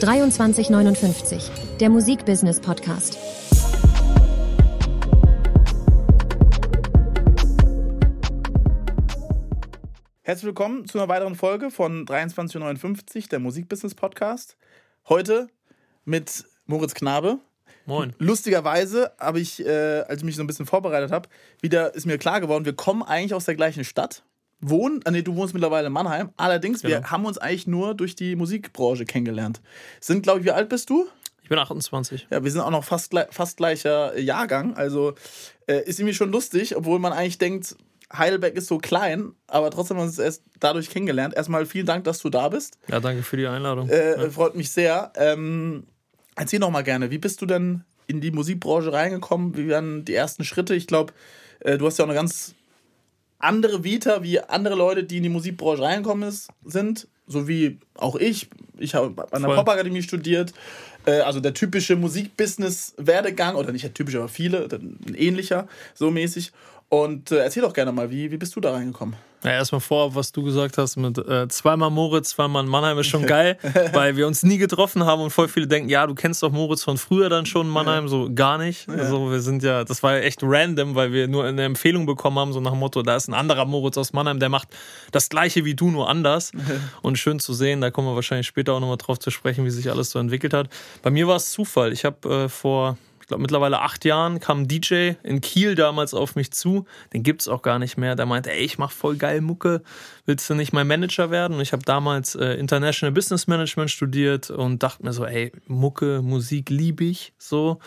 2359, der Musikbusiness Podcast. Herzlich willkommen zu einer weiteren Folge von 2359, der Musikbusiness Podcast. Heute mit Moritz Knabe. Moin. Lustigerweise habe ich, äh, als ich mich so ein bisschen vorbereitet habe, wieder ist mir klar geworden, wir kommen eigentlich aus der gleichen Stadt. Wohnen, ah, nee, du wohnst mittlerweile in Mannheim. Allerdings, wir Genau. haben uns eigentlich nur durch die Musikbranche kennengelernt. Sind, glaube ich, wie alt bist du? Ich bin 28. Ja, wir sind auch noch fast, fast gleicher Jahrgang. Also äh, ist irgendwie schon lustig, obwohl man eigentlich denkt, Heidelberg ist so klein, aber trotzdem haben wir uns erst dadurch kennengelernt. Erstmal vielen Dank, dass du da bist. Ja, danke für die Einladung. Äh, Freut mich sehr. Ähm, erzähl doch mal gerne, wie bist du denn in die Musikbranche reingekommen? Wie waren die ersten Schritte? Ich glaube, äh, du hast ja auch eine ganz andere Vita wie andere Leute, die in die Musikbranche reingekommen ist, sind. So wie auch ich. Ich habe an der. Popakademie studiert. Äh, also der typische Musikbusiness-Werdegang, oder nicht der typische, aber viele, ein ähnlicher, so mäßig. Und äh, erzähl doch gerne mal, wie, wie bist du da reingekommen? Ja, erstmal vorab, was du gesagt hast mit äh, zweimal Moritz, zweimal in Mannheim ist schon geil, weil wir uns nie getroffen haben und voll viele denken, ja, du kennst doch Moritz von früher dann schon in Mannheim, so gar nicht. Also wir sind ja, das war ja echt random, weil wir nur eine Empfehlung bekommen haben, so nach dem Motto, da ist ein anderer Moritz aus Mannheim, der macht das gleiche wie du, nur anders. Und schön zu sehen, da kommen wir wahrscheinlich später auch nochmal drauf zu sprechen, wie sich alles so entwickelt hat. Bei mir war es Zufall. Ich habe äh, vor ich glaube, mittlerweile acht Jahren kam ein DJ in Kiel damals auf mich zu. Den gibt's auch gar nicht mehr. Der meinte, ey, ich mach voll geil Mucke. Willst du nicht mein Manager werden? Und ich habe damals äh, International Business Management studiert und dachte mir so, ey, Mucke, Musik liebe ich. So,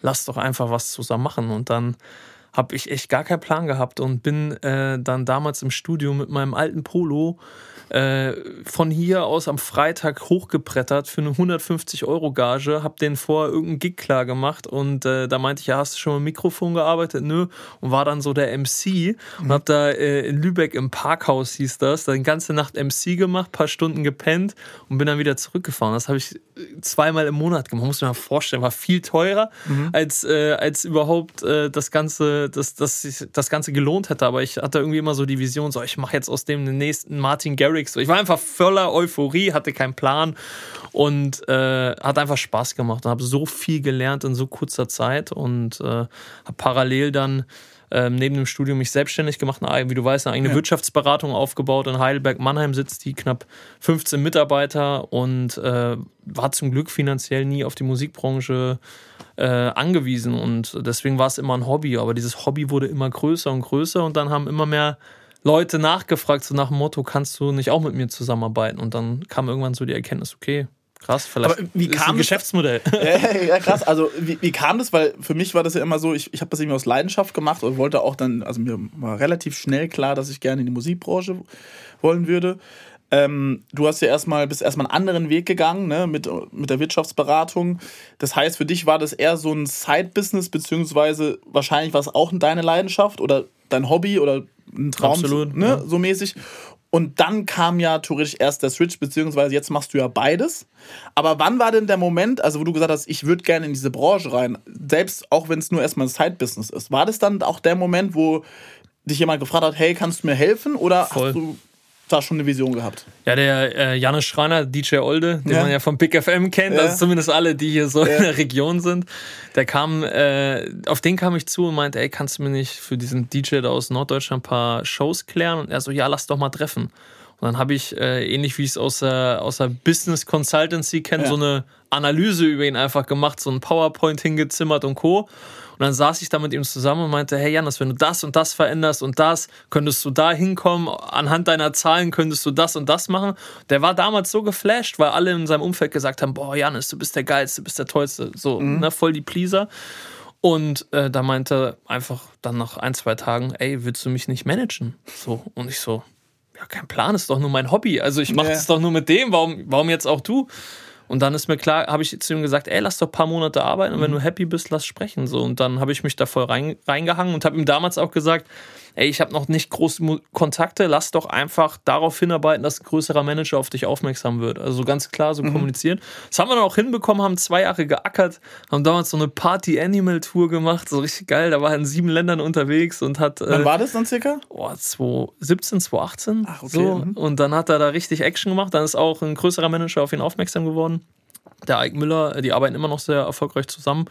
lass doch einfach was zusammen machen. Und dann habe ich echt gar keinen Plan gehabt und bin äh, dann damals im Studio mit meinem alten Polo äh, von hier aus am Freitag hochgebrettert für eine 150 Euro Gage, hab den vorher irgendeinen Gig klar gemacht und äh, da meinte ich, ja, hast du schon mit dem Mikrofon gearbeitet? Nö. Und war dann so der MC und hab da äh, in Lübeck im Parkhaus hieß das, dann ganze Nacht MC gemacht, paar Stunden gepennt und bin dann wieder zurückgefahren. Das habe ich äh, zweimal im Monat gemacht. Muss man mal vorstellen, war viel teurer als, äh, als überhaupt das Ganze, das, das, sich das Ganze gelohnt hätte. Aber ich hatte irgendwie immer so die Vision, so ich mache jetzt aus dem den nächsten Martin Garrix. Ich war einfach voller Euphorie, hatte keinen Plan und äh, hat einfach Spaß gemacht und habe so viel gelernt in so kurzer Zeit und äh, habe parallel dann ähm, neben dem Studium mich selbstständig gemacht, eine, wie du weißt, eine eigene Wirtschaftsberatung aufgebaut. In Heidelberg-Mannheim sitzt die knapp 15 Mitarbeiter und äh, war zum Glück finanziell nie auf die Musikbranche äh, angewiesen und deswegen war es immer ein Hobby. Aber dieses Hobby wurde immer größer und größer und dann haben immer mehr Leute nachgefragt, so nach dem Motto, kannst du nicht auch mit mir zusammenarbeiten? Und dann kam irgendwann so die Erkenntnis, okay, krass, vielleicht Aber wie ist kam Geschäftsmodell. Ja, ja, krass. Also, wie, wie kam das? Weil für mich war das ja immer so, ich, ich habe das irgendwie aus Leidenschaft gemacht und wollte auch dann, also mir war relativ schnell klar, dass ich gerne in die Musikbranche wollen würde. Ähm, du hast ja erstmal, bist erstmal einen anderen Weg gegangen, ne, mit, mit der Wirtschaftsberatung. Das heißt, für dich war das eher so ein Side-Business, beziehungsweise wahrscheinlich war es auch deine Leidenschaft oder dein Hobby oder ein Traum, Absolut, ne, ja. so mäßig. Und dann kam ja theoretisch erst der Switch, beziehungsweise jetzt machst du ja beides. Aber wann war denn der Moment, also wo du gesagt hast, ich würde gerne in diese Branche rein, selbst auch wenn es nur erstmal ein Side-Business ist, war das dann auch der Moment, wo dich jemand gefragt hat, hey, kannst du mir helfen? Oder Voll. hast du da schon eine Vision gehabt? Ja, der äh, Jannis Schreiner, DJ Olde, den Ja. man ja vom Big FM kennt, Ja. also zumindest alle, die hier so in der Region sind, der kam, äh, auf den kam ich zu und meinte, ey, kannst du mir nicht für diesen DJ da aus Norddeutschland ein paar Shows klären? Und er so, ja, lass doch mal treffen. Und dann habe ich, äh, ähnlich wie ich es aus der, aus der Business Consultancy kenne, Ja. so eine Analyse über ihn einfach gemacht, so ein PowerPoint hingezimmert und Co. Und dann saß ich da mit ihm zusammen und meinte, hey Janis, wenn du das und das veränderst und das, könntest du da hinkommen, anhand deiner Zahlen könntest du das und das machen. Der war damals so geflasht, weil alle in seinem Umfeld gesagt haben, boah Janis, du bist der Geilste, du bist der Tollste, so, ne, voll die Pleaser. Und äh, da meinte er einfach dann nach ein, zwei Tagen, ey, willst du mich nicht managen? So, und ich so, ja, kein Plan, ist doch nur mein Hobby. Also ich mache Ja. das doch nur mit dem, warum, warum jetzt auch du? Und dann ist mir klar, habe ich zu ihm gesagt, ey, lass doch ein paar Monate arbeiten und wenn du happy bist, lass sprechen. So. Und dann habe ich mich da voll rein, reingehangen und habe ihm damals auch gesagt, ey, ich habe noch nicht große Kontakte, lass doch einfach darauf hinarbeiten, dass ein größerer Manager auf dich aufmerksam wird. Also ganz klar so kommuniziert. Das haben wir dann auch hinbekommen, haben zwei Jahre geackert, haben damals so eine Party-Animal-Tour gemacht, so richtig geil. Da war er in sieben Ländern unterwegs und hat. Wann äh, war das dann circa? oh, 2017, 2018. Ach, okay, So. mhm. Und dann hat er da richtig Action gemacht. Dann ist auch ein größerer Manager auf ihn aufmerksam geworden. der Ike Müller, die arbeiten immer noch sehr erfolgreich zusammen.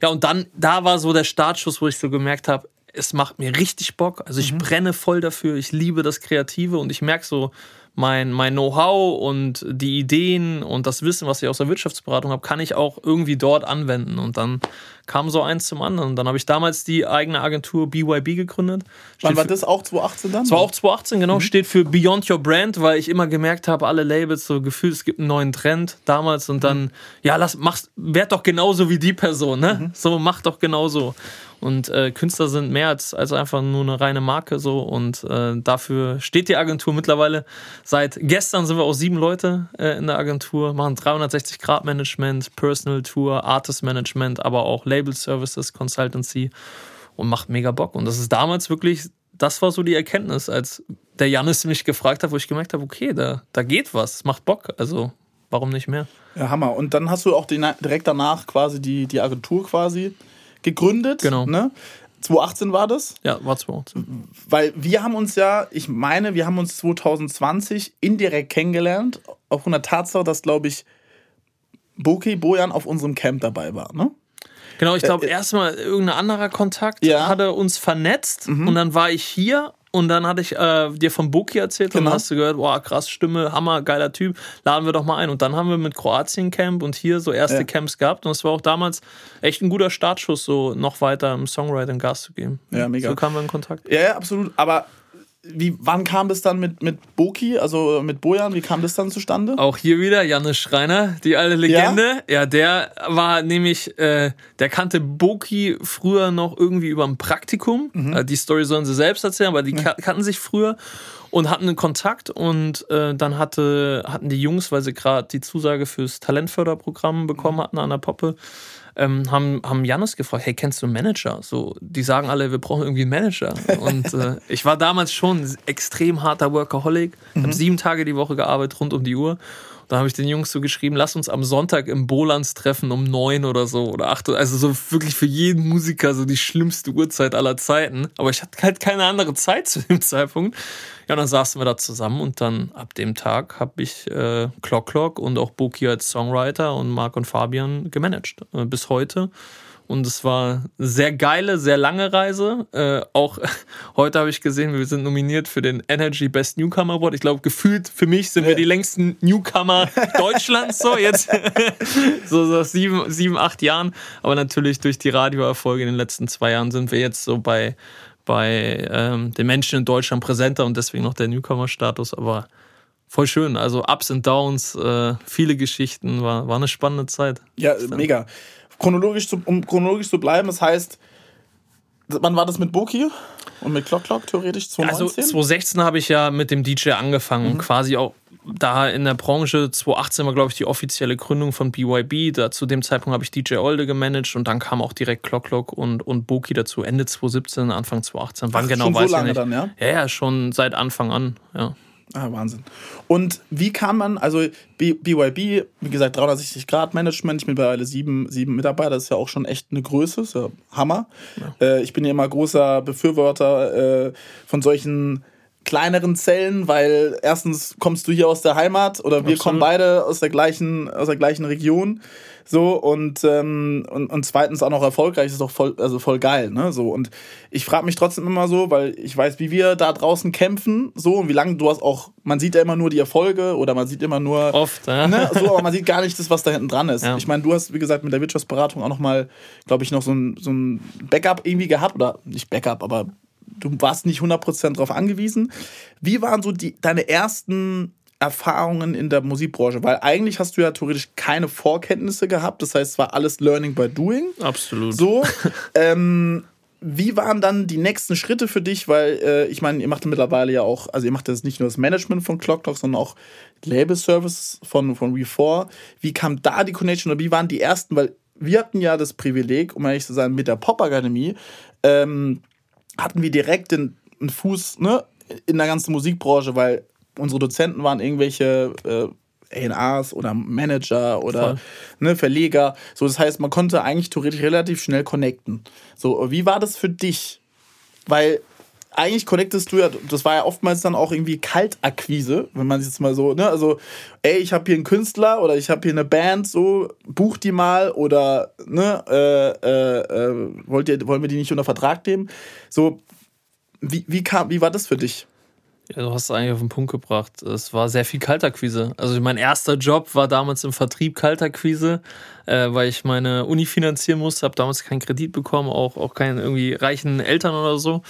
Ja, und dann, da war so der Startschuss, wo ich so gemerkt habe, es macht mir richtig Bock. Also ich mhm. brenne voll dafür, ich liebe das Kreative und ich merke so, mein, mein Know-how und die Ideen und das Wissen, was ich aus der Wirtschaftsberatung habe, kann ich auch irgendwie dort anwenden. Und dann kam so eins zum anderen. Dann habe ich damals die eigene Agentur BYB gegründet. Wann war das auch 2018 dann? Das war auch 2018, genau. Mhm. Steht für Beyond Your Brand, weil ich immer gemerkt habe, alle Labels so gefühlt, es gibt einen neuen Trend damals und dann, mhm. ja, lass, mach's, werd doch genauso wie die Person, ne? Mhm. So, mach doch genauso. Und äh, Künstler sind mehr als, als einfach nur eine reine Marke so. Und äh, dafür steht die Agentur mittlerweile. Seit gestern sind wir auch sieben Leute äh, in der Agentur, machen 360-Grad-Management, Personal Tour, Artist Management, aber auch Label Services, Consultancy und macht mega Bock. Und das ist damals wirklich, das war so die Erkenntnis, als der Janis mich gefragt hat, wo ich gemerkt habe, okay, da, da geht was, macht Bock. Also warum nicht mehr? Ja, Hammer. Und dann hast du auch die, direkt danach quasi die, die Agentur quasi gegründet. Genau. Ne? 2018 war das? Ja, war 2018. Weil wir haben uns ja, ich meine, wir haben uns 2020 indirekt kennengelernt, aufgrund der Tatsache, dass, glaube ich, Boki Bojan auf unserem Camp dabei war, ne? Genau, ich glaube, äh, äh, erstmal irgendein anderer Kontakt ja. hatte uns vernetzt mhm. und dann war ich hier und dann hatte ich äh, dir von Boki erzählt genau. und dann hast du gehört, boah, krass Stimme, Hammer, geiler Typ, laden wir doch mal ein. Und dann haben wir mit Kroatien Camp und hier so erste ja. Camps gehabt und es war auch damals echt ein guter Startschuss, so noch weiter im Songwriting Gas zu geben. Ja, mega. So kamen wir in Kontakt. Ja, ja, absolut. Aber wie, wann kam das dann mit, mit Boki, also mit Bojan, wie kam das dann zustande? Auch hier wieder Janis Schreiner, die alte Legende. Ja, ja der war nämlich, äh, der kannte Boki früher noch irgendwie über ein Praktikum. Mhm. Äh, die Story sollen sie selbst erzählen, aber die ja. kannten sich früher und hatten einen Kontakt und äh, dann hatte, hatten die Jungs, weil sie gerade die Zusage fürs Talentförderprogramm bekommen hatten an der Poppe, ähm, haben, haben Janis gefragt, hey, kennst du einen Manager? So, die sagen alle, wir brauchen irgendwie einen Manager. Und äh, ich war damals schon extrem harter Workaholic, mhm. habe sieben Tage die Woche gearbeitet, rund um die Uhr. Da habe ich den Jungs so geschrieben, lass uns am Sonntag im Bolans treffen um neun oder so oder acht. Also so wirklich für jeden Musiker so die schlimmste Uhrzeit aller Zeiten. Aber ich hatte halt keine andere Zeit zu dem Zeitpunkt. Ja, und dann saßen wir da zusammen und dann ab dem Tag habe ich äh, Clock Clock und auch Boki als Songwriter und Marc und Fabian gemanagt. Äh, bis heute. Und es war eine sehr geile, sehr lange Reise. Äh, auch heute habe ich gesehen, wir sind nominiert für den Energy Best Newcomer Award. Ich glaube, gefühlt für mich sind wir die längsten Newcomer Deutschlands so jetzt. so so sieben, sieben, acht Jahren. Aber natürlich durch die Radioerfolge in den letzten zwei Jahren sind wir jetzt so bei, bei ähm, den Menschen in Deutschland präsenter und deswegen noch der Newcomer-Status. Aber voll schön. Also Ups und Downs, äh, viele Geschichten, war, war eine spannende Zeit. Ja, mega chronologisch zu, um chronologisch zu bleiben, das heißt, wann war das mit Boki und mit Clock Clock theoretisch? 2019? Also 2016 habe ich ja mit dem DJ angefangen, mhm. quasi auch da in der Branche 2018 war, glaube ich, die offizielle Gründung von BYB. Da, zu dem Zeitpunkt habe ich DJ Olde gemanagt und dann kam auch direkt Clock Clock und, und Boki dazu. Ende 2017, Anfang 2018. Wann Ach, genau weiß so ich nicht. Dann, ja? ja, ja, schon seit Anfang an, ja. Ah, Wahnsinn. Und wie kann man, also BYB, wie gesagt, 360 Grad Management, ich bin mittlerweile sieben, sieben Mitarbeiter, das ist ja auch schon echt eine Größe, ist ja Hammer. Ja. Äh, ich bin ja immer großer Befürworter äh, von solchen kleineren Zellen, weil erstens kommst du hier aus der Heimat oder wir Absolut. kommen beide aus der gleichen, aus der gleichen Region. So, und, ähm, und, und zweitens auch noch erfolgreich, ist doch voll, also voll geil, ne? So, und ich frage mich trotzdem immer so, weil ich weiß, wie wir da draußen kämpfen, so, und wie lange du hast auch, man sieht ja immer nur die Erfolge oder man sieht immer nur. Oft, ja. Ne, so, aber man sieht gar nicht das, was da hinten dran ist. Ja. Ich meine, du hast, wie gesagt, mit der Wirtschaftsberatung auch nochmal, glaube ich, noch so ein, so ein Backup irgendwie gehabt, oder nicht Backup, aber du warst nicht 100% darauf angewiesen. Wie waren so die, deine ersten Erfahrungen in der Musikbranche? Weil eigentlich hast du ja theoretisch keine Vorkenntnisse gehabt. Das heißt, es war alles Learning by Doing. Absolut. So. ähm, wie waren dann die nächsten Schritte für dich? Weil äh, ich meine, ihr macht mittlerweile ja auch, also ihr macht jetzt nicht nur das Management von Clock Talk, sondern auch Label Service von, von We4. Wie kam da die Connection oder wie waren die ersten? Weil wir hatten ja das Privileg, um ehrlich zu sein, mit der Pop-Akademie, ähm, hatten wir direkt den, einen Fuß ne, in der ganzen Musikbranche, weil unsere Dozenten waren irgendwelche äh, A&Rs oder Manager oder ne, Verleger. So, das heißt, man konnte eigentlich theoretisch relativ schnell connecten. So, wie war das für dich? Weil eigentlich connectest du ja, das war ja oftmals dann auch irgendwie Kaltakquise, wenn man sich jetzt mal so, ne, also, ey, ich habe hier einen Künstler oder ich habe hier eine Band, so, buch die mal oder, ne, äh, äh, äh, wollt ihr, wollen wir die nicht unter Vertrag nehmen? So, wie, wie, kam, wie war das für dich? Ja, du hast es eigentlich auf den Punkt gebracht. Es war sehr viel Kaltakquise. Also mein erster Job war damals im Vertrieb Kaltakquise, äh, weil ich meine Uni finanzieren musste, habe damals keinen Kredit bekommen, auch, auch keinen irgendwie reichen Eltern oder so.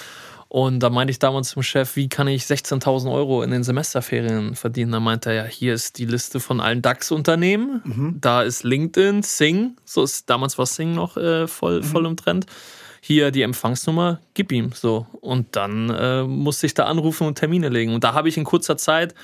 Und da meinte ich damals zum Chef, wie kann ich 16.000 Euro in den Semesterferien verdienen? Da meinte er, ja, hier ist die Liste von allen DAX-Unternehmen. Mhm. Da ist LinkedIn, Sing, so ist damals war Sing noch äh, voll, mhm. voll im Trend hier die Empfangsnummer, gib ihm so. Und dann äh, musste ich da anrufen und Termine legen. Und da habe ich in kurzer Zeit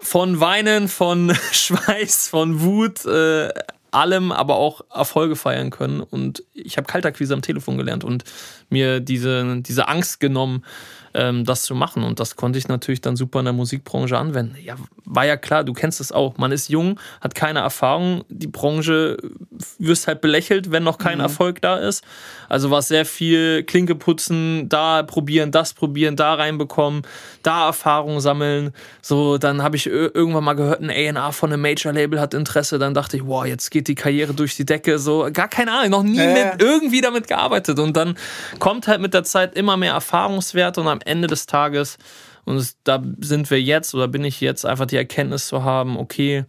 von Weinen, von Schweiß, von Wut, äh, allem, aber auch Erfolge feiern können. Und ich habe Kaltakquise am Telefon gelernt und mir diese, diese Angst genommen, das zu machen. Und das konnte ich natürlich dann super in der Musikbranche anwenden. Ja, war ja klar, du kennst es auch. Man ist jung, hat keine Erfahrung. Die Branche wirst halt belächelt, wenn noch kein mhm. Erfolg da ist. Also war sehr viel Klinke putzen, da probieren, das probieren, da reinbekommen, da Erfahrung sammeln. So, dann habe ich irgendwann mal gehört, ein A&R von einem Major-Label hat Interesse. Dann dachte ich, wow, jetzt geht die Karriere durch die Decke. So, gar keine Ahnung, noch nie äh. mit, irgendwie damit gearbeitet. Und dann kommt halt mit der Zeit immer mehr Erfahrungswert und am Ende des Tages, und da sind wir jetzt oder bin ich jetzt, einfach die Erkenntnis zu haben, okay,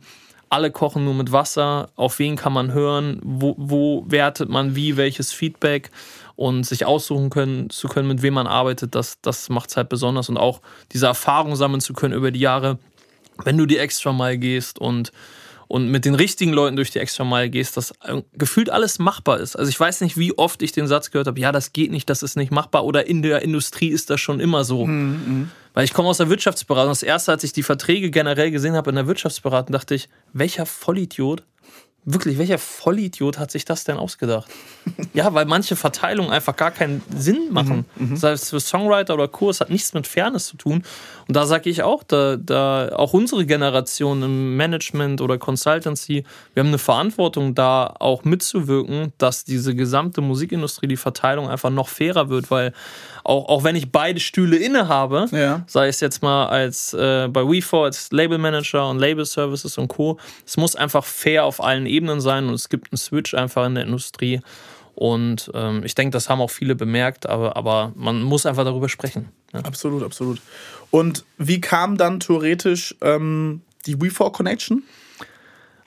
alle kochen nur mit Wasser, auf wen kann man hören, wo, wo wertet man wie, welches Feedback? Und sich aussuchen können, zu können, mit wem man arbeitet, das, das macht es halt besonders. Und auch diese Erfahrung sammeln zu können über die Jahre, wenn du die extra mal gehst und und mit den richtigen Leuten durch die extra Meile gehst, dass äh, gefühlt alles machbar ist. Also ich weiß nicht, wie oft ich den Satz gehört habe, ja, das geht nicht, das ist nicht machbar oder in der Industrie ist das schon immer so. Mhm. Weil ich komme aus der Wirtschaftsberatung. Das erste, als ich die Verträge generell gesehen habe in der Wirtschaftsberatung, dachte ich, welcher Vollidiot Wirklich, welcher Vollidiot hat sich das denn ausgedacht? ja, weil manche Verteilungen einfach gar keinen Sinn machen. Mhm, Sei es für Songwriter oder Kurs, hat nichts mit Fairness zu tun. Und da sage ich auch, da, da auch unsere Generation im Management oder Consultancy, wir haben eine Verantwortung, da auch mitzuwirken, dass diese gesamte Musikindustrie, die Verteilung einfach noch fairer wird, weil auch, auch wenn ich beide Stühle innehabe, ja. sei es jetzt mal als äh, bei WeFor als Label Manager und Label Services und Co., es muss einfach fair auf allen Ebenen sein und es gibt einen Switch einfach in der Industrie. Und ähm, ich denke, das haben auch viele bemerkt, aber, aber man muss einfach darüber sprechen. Ja. Absolut, absolut. Und wie kam dann theoretisch ähm, die WeFor Connection?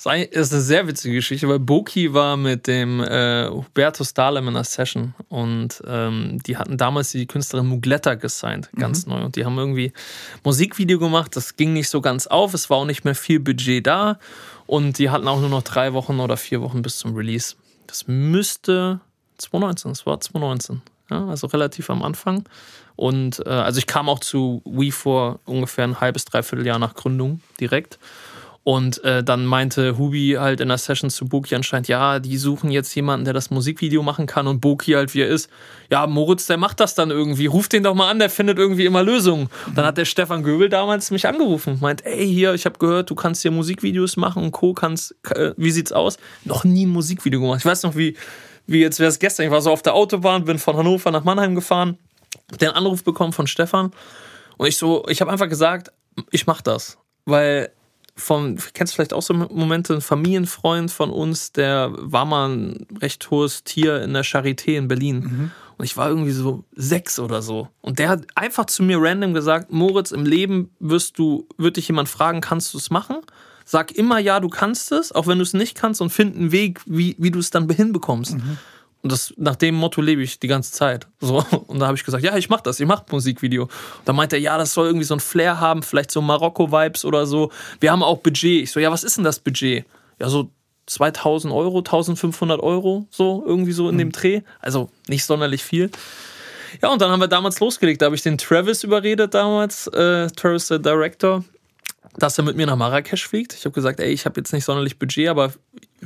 Das ist eine sehr witzige Geschichte, weil Boki war mit dem äh, Hubertus Dahlem in einer Session und ähm, die hatten damals die Künstlerin Mugletta gesigned, ganz mhm. neu. Und die haben irgendwie Musikvideo gemacht, das ging nicht so ganz auf, es war auch nicht mehr viel Budget da und die hatten auch nur noch drei Wochen oder vier Wochen bis zum Release. Das müsste 2019, das war 2019, ja, also relativ am Anfang. Und äh, also ich kam auch zu We vor ungefähr ein halbes, dreiviertel Jahr nach Gründung direkt. Und äh, dann meinte Hubi halt in der Session zu Boki anscheinend, ja, die suchen jetzt jemanden, der das Musikvideo machen kann. Und Boki halt, wie er ist, ja, Moritz, der macht das dann irgendwie. Ruft den doch mal an, der findet irgendwie immer Lösungen. Und dann hat der Stefan Göbel damals mich angerufen. Meint, ey, hier, ich habe gehört, du kannst hier Musikvideos machen und Co. kannst, äh, wie sieht's aus? Noch nie ein Musikvideo gemacht. Ich weiß noch, wie, wie jetzt wäre es gestern. Ich war so auf der Autobahn, bin von Hannover nach Mannheim gefahren, hab den Anruf bekommen von Stefan. Und ich so, ich habe einfach gesagt, ich mach das. Weil von, kennst du vielleicht auch so Momente, ein Familienfreund von uns, der war mal ein recht hohes Tier in der Charité in Berlin. Mhm. Und ich war irgendwie so sechs oder so. Und der hat einfach zu mir random gesagt, Moritz, im Leben wirst du, wird dich jemand fragen, kannst du es machen? Sag immer ja, du kannst es, auch wenn du es nicht kannst und find einen Weg, wie, wie du es dann hinbekommst. Mhm. Und das, nach dem Motto lebe ich die ganze Zeit. So. Und da habe ich gesagt, ja, ich mache das, ich mache Musikvideo. Und da meinte er, ja, das soll irgendwie so ein Flair haben, vielleicht so Marokko-Vibes oder so. Wir haben auch Budget. Ich so, ja, was ist denn das Budget? Ja, so 2000 Euro, 1500 Euro, so irgendwie so in mhm. dem Dreh. Also nicht sonderlich viel. Ja, und dann haben wir damals losgelegt. Da habe ich den Travis überredet damals, äh, Travis, der Director, dass er mit mir nach Marrakesch fliegt. Ich habe gesagt, ey, ich habe jetzt nicht sonderlich Budget, aber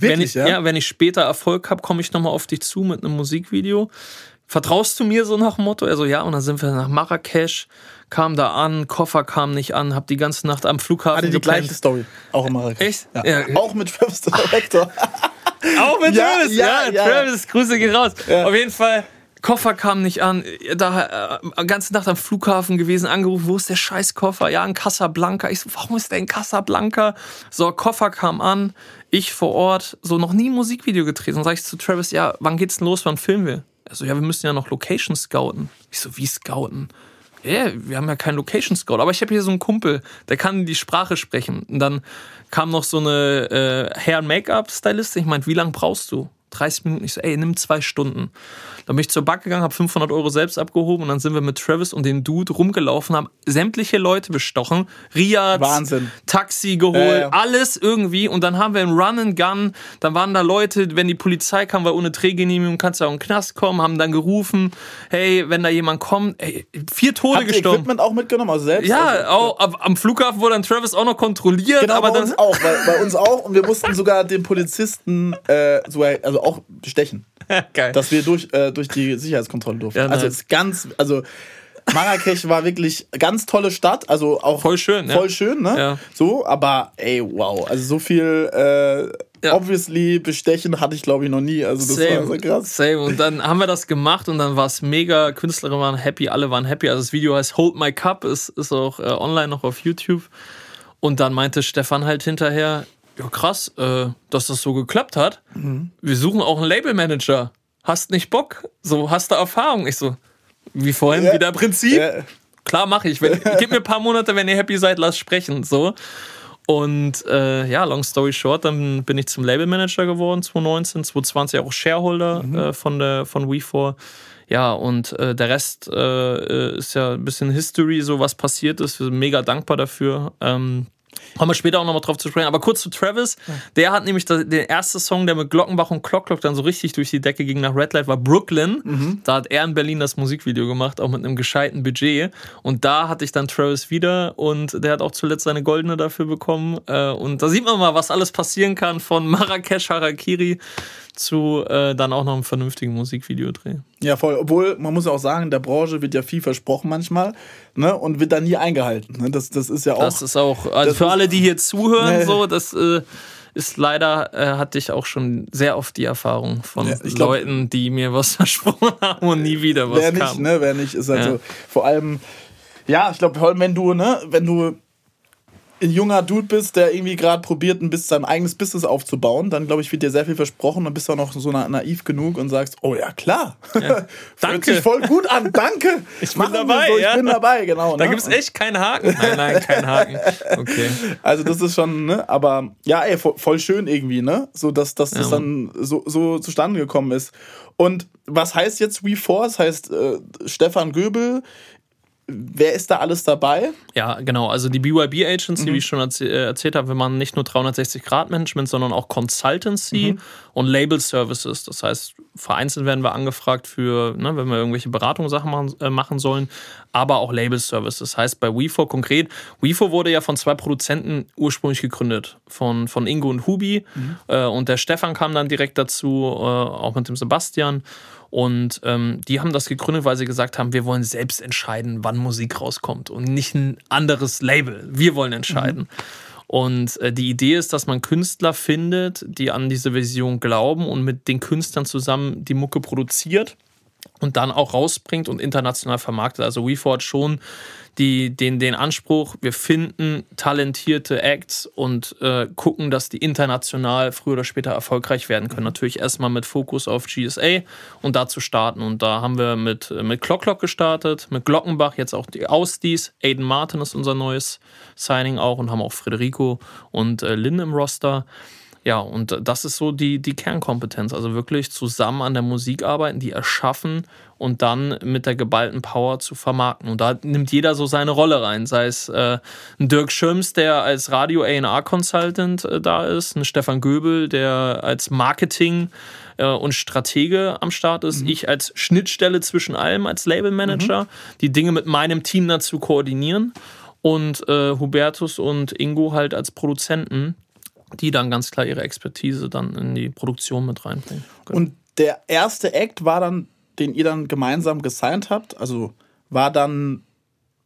Wirklich, wenn ich, ja? ja? wenn ich später Erfolg habe, komme ich nochmal auf dich zu mit einem Musikvideo. Vertraust du mir so nach dem Motto? Also ja, und dann sind wir nach Marrakesch, kam da an, Koffer kam nicht an, hab die ganze Nacht am Flughafen Hatte die gleiche Story, auch in Marrakesch. Echt? Ja. Ja. Auch mit Travis Director. auch mit Travis, ja, Travis, Grüße gehen raus. Auf jeden Fall Koffer kam nicht an. Da äh, ganze Nacht am Flughafen gewesen, angerufen, wo ist der scheiß Koffer? Ja, in Casablanca. Ich so, warum ist der in Casablanca? So, Koffer kam an, ich vor Ort, so noch nie ein Musikvideo gedreht. Und sag ich zu Travis, ja, wann geht's denn los, wann filmen wir? Also, ja, wir müssen ja noch Location scouten. Ich so, wie scouten? Yeah, wir haben ja keinen Location Scout, aber ich habe hier so einen Kumpel, der kann die Sprache sprechen. Und dann kam noch so eine äh, Hair-Make-up-Stylistin. Ich meinte, wie lange brauchst du? 30 Minuten. Ich so, ey, nimm zwei Stunden. Dann bin ich zur Bank gegangen, habe 500 Euro selbst abgehoben und dann sind wir mit Travis und dem Dude rumgelaufen, haben sämtliche Leute bestochen. Riad, Wahnsinn. Taxi geholt, ja. alles irgendwie. Und dann haben wir einen Run and Gun. Dann waren da Leute, wenn die Polizei kam, weil ohne Drehgenehmigung kannst du auch in den Knast kommen, haben dann gerufen, hey, wenn da jemand kommt, ey, vier Tode Habt gestorben. Equipment auch mitgenommen, also selbst? Ja, also, auch ab- am Flughafen wurde dann Travis auch noch kontrolliert, Genau, aber bei dann uns auch, bei, bei uns auch. Und wir mussten sogar den Polizisten äh, sogar, also auch bestechen, geil. dass wir durch, äh, durch die Sicherheitskontrolle durften. Ja, also ist ganz, also Marrakesch war wirklich ganz tolle Stadt, also auch Voll schön, ja. voll schön, ne? Ja. So, aber ey, wow, also so viel äh, Ja. obviously bestechen hatte ich glaube ich noch nie, also das war so krass. Same. Und dann haben wir das gemacht und dann war es mega. Künstlerinnen waren happy, alle waren happy. Also das Video heißt Hold My Cup, ist, ist auch äh, online noch auf YouTube. Und dann meinte Stefan halt hinterher, ja krass, äh, dass das so geklappt hat. Mhm. Wir suchen auch einen Labelmanager. Hast nicht Bock? So, hast du Erfahrung? Ich so, wie vorhin, Ja. wieder Prinzip? Ja. Klar mache ich. Wenn, gib mir ein paar Monate, wenn ihr happy seid, lass sprechen. So. Und äh, ja, long story short, dann bin ich zum Labelmanager geworden, 2019, 2020 auch Shareholder äh, von, der, von We4. Ja, und äh, der Rest äh, ist ja ein bisschen History, so was passiert ist. Wir sind mega dankbar dafür. Ähm, Kommen wir später auch nochmal drauf zu sprechen. Aber kurz zu Travis. Der hat nämlich den ersten Song, der mit Glockenbach und Clock Clock dann so richtig durch die Decke ging nach Red Light, war Brooklyn. Da hat er in Berlin das Musikvideo gemacht, auch mit einem gescheiten Budget. Und da hatte ich dann Travis wieder und der hat auch zuletzt seine Goldene dafür bekommen. Äh, Und da sieht man mal, was alles passieren kann von Marrakesch Harakiri zu äh, dann auch noch einem vernünftigen Musikvideo drehen. Ja, voll. Obwohl, man muss ja auch sagen, der Branche wird ja viel versprochen manchmal ne? und wird dann nie eingehalten. Ne? Das, das ist ja auch. Das ist auch, also für alle, die hier zuhören, Nee. so, das äh, ist leider, äh, hatte ich auch schon sehr oft die Erfahrung von Ja, glaub- Leuten, die mir was versprochen haben und nie wieder was wer nicht, kam. ne? Wer nicht, ist halt Ja. so. Vor allem, ja, ich glaube, wenn du, ne, wenn du ein junger Dude bist, der irgendwie gerade probiert, ein bisschen sein eigenes Business aufzubauen, dann glaube ich, wird dir sehr viel versprochen und bist auch noch so na naiv genug und sagst, oh ja, klar. Hört Danke. sich voll gut an, danke. Ich bin Machen dabei, so, ich ja. bin dabei, genau. Da ne? gibt es echt keinen Haken. Nein, nein, kein Haken. Okay. Also das ist schon, ne, aber ja, ey, voll, schön irgendwie, ne? So dass, dass das Ja. dann so, so zustande gekommen ist. Und was heißt jetzt We4? Das heißt äh, Stefan Göbel. Wer ist da alles dabei? Ja, genau. Also die BYB Agency, Mhm. wie ich schon erzäh äh, erzählt habe, wir machen nicht nur 360-Grad-Management, sondern auch Consultancy Mhm. und Label Services. Das heißt, vereinzelt werden wir angefragt für, ne, wenn wir irgendwelche Beratungssachen machen, äh, machen sollen, aber auch Label Services. Das heißt, bei WeFo konkret, WeFo wurde ja von zwei Produzenten ursprünglich gegründet, von, von Ingo und Hubi. Mhm. Äh, und der Stefan kam dann direkt dazu, äh, auch mit dem Sebastian. Und ähm, die haben das gegründet, weil sie gesagt haben, wir wollen selbst entscheiden, wann Musik rauskommt und nicht ein anderes Label. Wir wollen entscheiden. Und äh, die Idee ist, dass man Künstler findet, die an diese Vision glauben und mit den Künstlern zusammen die Mucke produziert und dann auch rausbringt und international vermarktet. Also WeFor hat schon die, den, den Anspruch, wir finden talentierte Acts und äh, gucken, dass die international früher oder später erfolgreich werden können. Natürlich erstmal mit Fokus auf GSA und dazu starten. Und da haben wir mit, mit Clock Clock gestartet, mit Glockenbach, jetzt auch die Ausdies. Aiden Martin ist unser neues Signing auch und haben auch Federico und äh, Lynn im Roster. Ja, und das ist so die, die Kernkompetenz. Also wirklich zusammen an der Musik arbeiten, die erschaffen und dann mit der geballten Power zu vermarkten. Und da nimmt jeder so seine Rolle rein. Sei es äh, ein Dirk Schirms, der als Radio A&R-Consultant äh, da ist, ein Stefan Göbel, der als Marketing äh, und Stratege am Start ist. Ich als Schnittstelle zwischen allem, als Labelmanager, die Dinge mit meinem Team dazu koordinieren. Und äh, Hubertus und Ingo halt als Produzenten die dann ganz klar ihre Expertise dann in die Produktion mit reinbringen. Genau. Und der erste Act war dann, den ihr dann gemeinsam gesigned habt, also war dann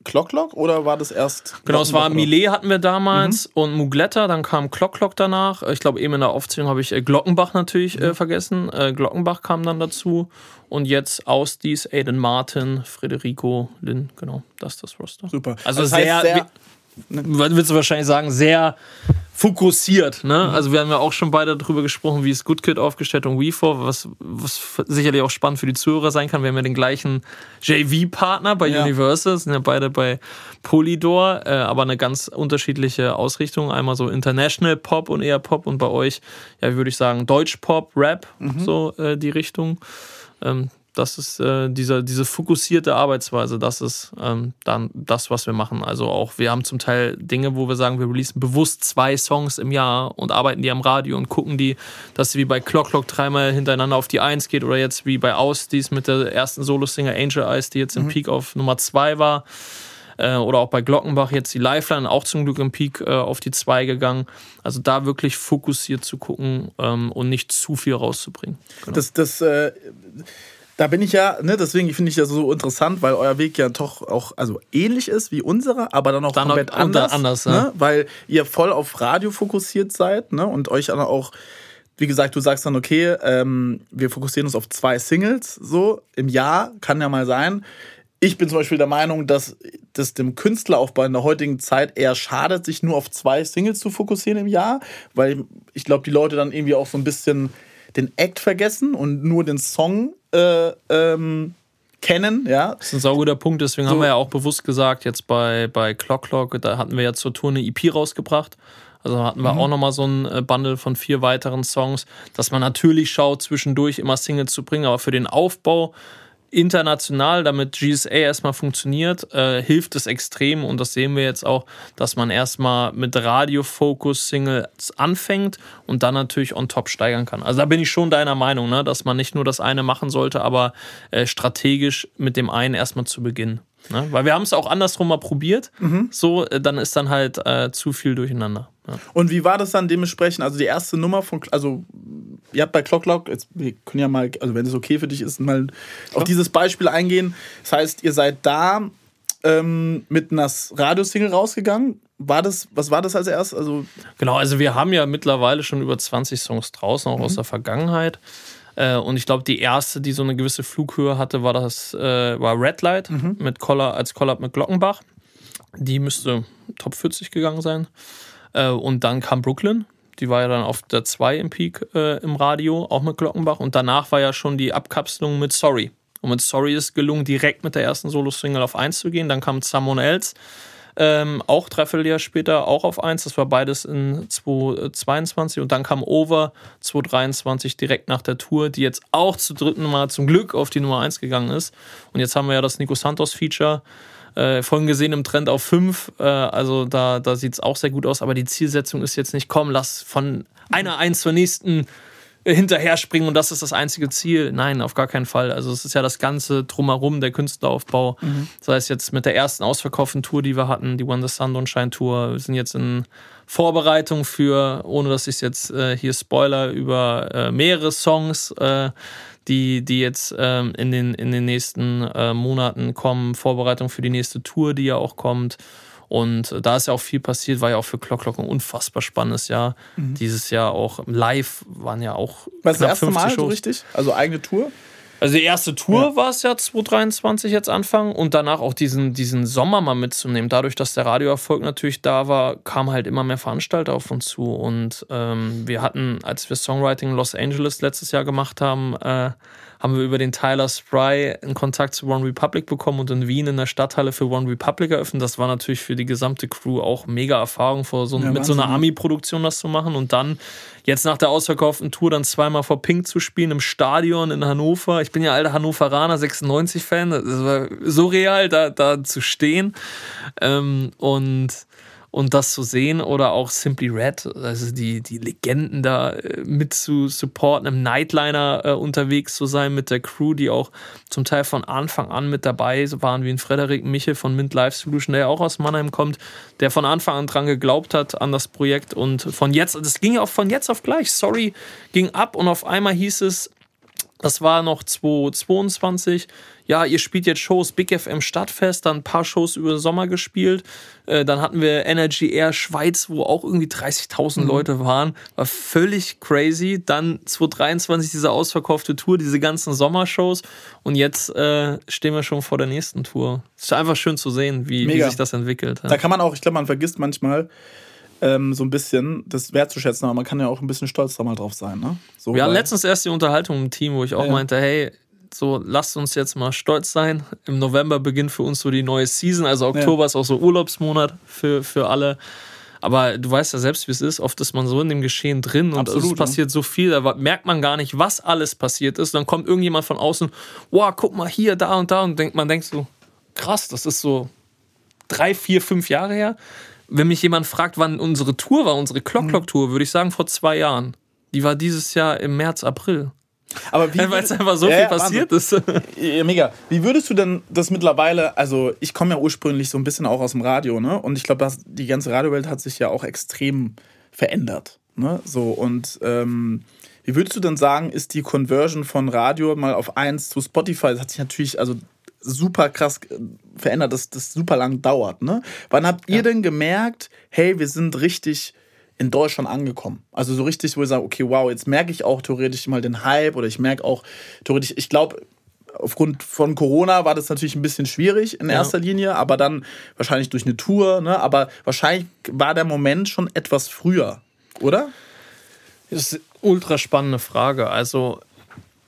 Clock Clock oder war das erst? Genau, es war? Millet hatten wir damals und Mugletta, dann kam Clock Clock danach. Ich glaube, eben in der Aufzählung habe ich äh, Glockenbach natürlich äh, vergessen. Äh, Glockenbach kam dann dazu. Und jetzt aus dies Aiden Martin, Federico Lin, genau, das ist das Roster. Super. Also, heißt sehr, sehr- wie- würdest du wahrscheinlich sagen, sehr fokussiert. Ne? Also wir haben ja auch schon beide darüber gesprochen, wie ist Good Kid aufgestellt und WeFor, was, was sicherlich auch spannend für die Zuhörer sein kann. Wir haben ja den gleichen JV-Partner bei Ja. Universal, sind ja beide bei Polydor, äh, aber eine ganz unterschiedliche Ausrichtung. Einmal so International Pop und eher Pop und bei euch, ja, würde ich sagen, Deutsch Pop, Rap, so äh, die Richtung. Ähm, das ist äh, dieser, diese fokussierte Arbeitsweise, das ist ähm, dann das, was wir machen. Also auch, wir haben zum Teil Dinge, wo wir sagen, wir releasen bewusst zwei Songs im Jahr und arbeiten die am Radio und gucken die, dass sie wie bei Clock Clock dreimal hintereinander auf die Eins geht oder jetzt wie bei Aus, dies mit der ersten Solo-Singer Angel Eyes, die jetzt im Peak auf Nummer zwei war. Äh, oder auch bei Glockenbach jetzt die Lifeline, auch zum Glück im Peak äh, auf die zwei gegangen. Also da wirklich fokussiert zu gucken ähm, und nicht zu viel rauszubringen. Genau. Das, das, äh, da bin ich ja, ne, deswegen finde ich das so interessant, weil euer Weg ja doch auch also ähnlich ist wie unserer, aber dann auch Dann komplett anders. anders, ne? ja. Weil ihr voll auf Radio fokussiert seid ne? und euch dann auch, wie gesagt, du sagst dann, okay, ähm, wir fokussieren uns auf zwei Singles so im Jahr, kann ja mal sein. Ich bin zum Beispiel der Meinung, dass das dem Künstleraufbau in der heutigen Zeit eher schadet, sich nur auf zwei Singles zu fokussieren im Jahr, weil ich glaube, die Leute dann irgendwie auch so ein bisschen den Act vergessen und nur den Song äh, ähm, kennen, ja. Das ist ein sauguter Punkt, deswegen haben wir ja auch bewusst gesagt, jetzt bei, bei Clock Clock, da hatten wir ja zur Tour eine EP rausgebracht. Also hatten wir auch nochmal so ein äh, Bundle von vier weiteren Songs, dass man natürlich schaut, zwischendurch immer Singles zu bringen, aber für den Aufbau international, damit GSA erstmal funktioniert, äh, hilft es extrem und das sehen wir jetzt auch, dass man erstmal mit Radio-Focus-Singles anfängt und dann natürlich on top steigern kann. Also da bin ich schon deiner Meinung, ne, dass man nicht nur das eine machen sollte, aber äh, strategisch mit dem einen erstmal zu beginnen. Ne? Weil wir haben es auch andersrum mal probiert, so, äh, dann ist dann halt äh, zu viel durcheinander. Ja. Und wie war das dann dementsprechend? Also die erste Nummer von, also ihr habt bei Clock Clock, jetzt, wir können ja mal, also wenn es okay für dich ist, mal auf dieses Beispiel eingehen. Das heißt, ihr seid da ähm, mit einer Radiosingle rausgegangen. War das, was war das als erstes? Also Genau, also wir haben ja mittlerweile schon über 20 Songs draußen, auch aus der Vergangenheit. Äh, und ich glaube, die erste, die so eine gewisse Flughöhe hatte, war das äh, war Red Light mit Collab, als Collab mit Glockenbach. Die müsste Top 40 gegangen sein. Äh, und dann kam Brooklyn. Die war ja dann auf der 2 im Peak äh, im Radio, auch mit Glockenbach. Und danach war ja schon die Abkapselung mit Sorry. Und mit Sorry ist gelungen, direkt mit der ersten Solo-Single auf 1 zu gehen. Dann kam Someone Else. Ähm, auch dreiviertel Jahr später auch auf 1. Das war beides in 2022. Und dann kam Over 2023 direkt nach der Tour, die jetzt auch zum dritten Mal zum Glück auf die Nummer 1 gegangen ist. Und jetzt haben wir ja das Nico Santos Feature. Äh, vorhin gesehen im Trend auf 5. Äh, also da, da sieht es auch sehr gut aus. Aber die Zielsetzung ist jetzt nicht, komm, lass von einer 1 zur nächsten hinterher springen und das ist das einzige Ziel. Nein, auf gar keinen Fall. Also es ist ja das Ganze drumherum, der Künstleraufbau. Sei es jetzt mit der ersten ausverkauften Tour, die wir hatten, die When the Sun Don't Shine Tour. Wir sind jetzt in Vorbereitung für, ohne dass ich jetzt äh, hier spoiler, über äh, mehrere Songs, äh, die, die jetzt ähm, in, den, in den nächsten äh, Monaten kommen. Vorbereitung für die nächste Tour, die ja auch kommt. Und da ist ja auch viel passiert, war ja auch für Clock Clock ein unfassbar spannendes Jahr. Dieses Jahr auch live waren ja auch war das, das knapp erste 50 Mal so Shows. richtig? Also eigene Tour? Also die erste Tour war es ja 2023 jetzt Anfang und danach auch diesen, diesen Sommer mal mitzunehmen. Dadurch, dass der Radioerfolg natürlich da war, kamen halt immer mehr Veranstalter auf uns zu. Und ähm, wir hatten, als wir Songwriting in Los Angeles letztes Jahr gemacht haben, äh, haben wir über den Tyler Spry einen Kontakt zu One Republic bekommen und in Wien in der Stadthalle für One Republic eröffnet. Das war natürlich für die gesamte Crew auch mega Erfahrung, vor so, Ja, mit so einer Wahnsinn. Ami-Produktion das zu machen und dann jetzt nach der ausverkauften Tour dann zweimal vor Pink zu spielen im Stadion in Hannover. Ich bin ja alter Hannoveraner, 96-Fan. Das war surreal, da, da zu stehen ähm, und, und das zu sehen oder auch Simply Red, also die, die Legenden da äh, mit zu supporten, im Nightliner äh, unterwegs zu sein mit der Crew, die auch zum Teil von Anfang an mit dabei waren, wie ein Frederik Michel von Mint Life Solution, der ja auch aus Mannheim kommt, der von Anfang an dran geglaubt hat an das Projekt und von jetzt, das ging ja auch von jetzt auf gleich, sorry, ging ab und auf einmal hieß es, Das war noch 2022. Ja, ihr spielt jetzt Shows, Big FM Stadtfest, dann ein paar Shows über den Sommer gespielt. Äh, dann hatten wir Energy Air Schweiz, wo auch irgendwie 30.000 mhm. Leute waren. War völlig crazy. Dann 2023 diese ausverkaufte Tour, diese ganzen Sommershows. Und jetzt äh, stehen wir schon vor der nächsten Tour. Es ist einfach schön zu sehen, wie, wie sich das entwickelt. Ja. Da kann man auch, ich glaube, man vergisst manchmal, ähm, so ein bisschen das wertzuschätzen, aber man kann ja auch ein bisschen stolz da mal drauf sein. Ne? So, Wir hatten letztens erst die Unterhaltung im Team, wo ich auch ja. meinte, hey, so lasst uns jetzt mal stolz sein. Im November beginnt für uns so die neue Season, also Oktober ja. ist auch so Urlaubsmonat für, für alle. Aber du weißt ja selbst, wie es ist. Oft ist man so in dem Geschehen drin und Absolut, es passiert ja. so viel, da merkt man gar nicht, was alles passiert ist. Und dann kommt irgendjemand von außen, wow, guck mal hier, da und da. Und denkt, man denkt so, krass, das ist so drei, vier, fünf Jahre her wenn mich jemand fragt, wann unsere Tour war, unsere Clock-Clock-Tour, würde ich sagen vor zwei Jahren. Die war dieses Jahr im März, April. Aber wie weil es einfach so ja, viel passiert ist. Ja, mega. Wie würdest du denn das mittlerweile, also ich komme ja ursprünglich so ein bisschen auch aus dem Radio, ne? Und ich glaube, die ganze Radiowelt hat sich ja auch extrem verändert. Ne? So, und ähm, wie würdest du denn sagen, ist die Conversion von Radio mal auf 1 zu Spotify? Das hat sich natürlich, also super krass verändert, dass das super lang dauert. Ne? Wann habt ihr ja. denn gemerkt, hey, wir sind richtig in Deutschland angekommen? Also so richtig, wo ihr sagt, okay, wow, jetzt merke ich auch theoretisch mal den Hype oder ich merke auch theoretisch, ich glaube, aufgrund von Corona war das natürlich ein bisschen schwierig in erster ja. Linie, aber dann wahrscheinlich durch eine Tour, ne? aber wahrscheinlich war der Moment schon etwas früher, oder? Das ist eine ultra spannende Frage. Also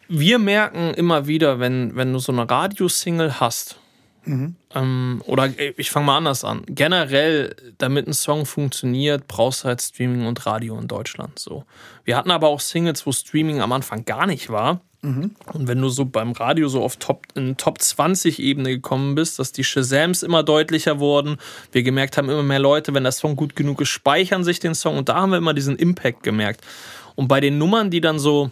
wir merken immer wieder, wenn, wenn du so eine Radiosingle hast, mhm. ähm, oder ich fange mal anders an. Generell, damit ein Song funktioniert, brauchst du halt Streaming und Radio in Deutschland. So. Wir hatten aber auch Singles, wo Streaming am Anfang gar nicht war. Mhm. Und wenn du so beim Radio so auf Top, in Top 20 Ebene gekommen bist, dass die Shazams immer deutlicher wurden, wir gemerkt haben, immer mehr Leute, wenn der Song gut genug ist, speichern sich den Song und da haben wir immer diesen Impact gemerkt. Und bei den Nummern, die dann so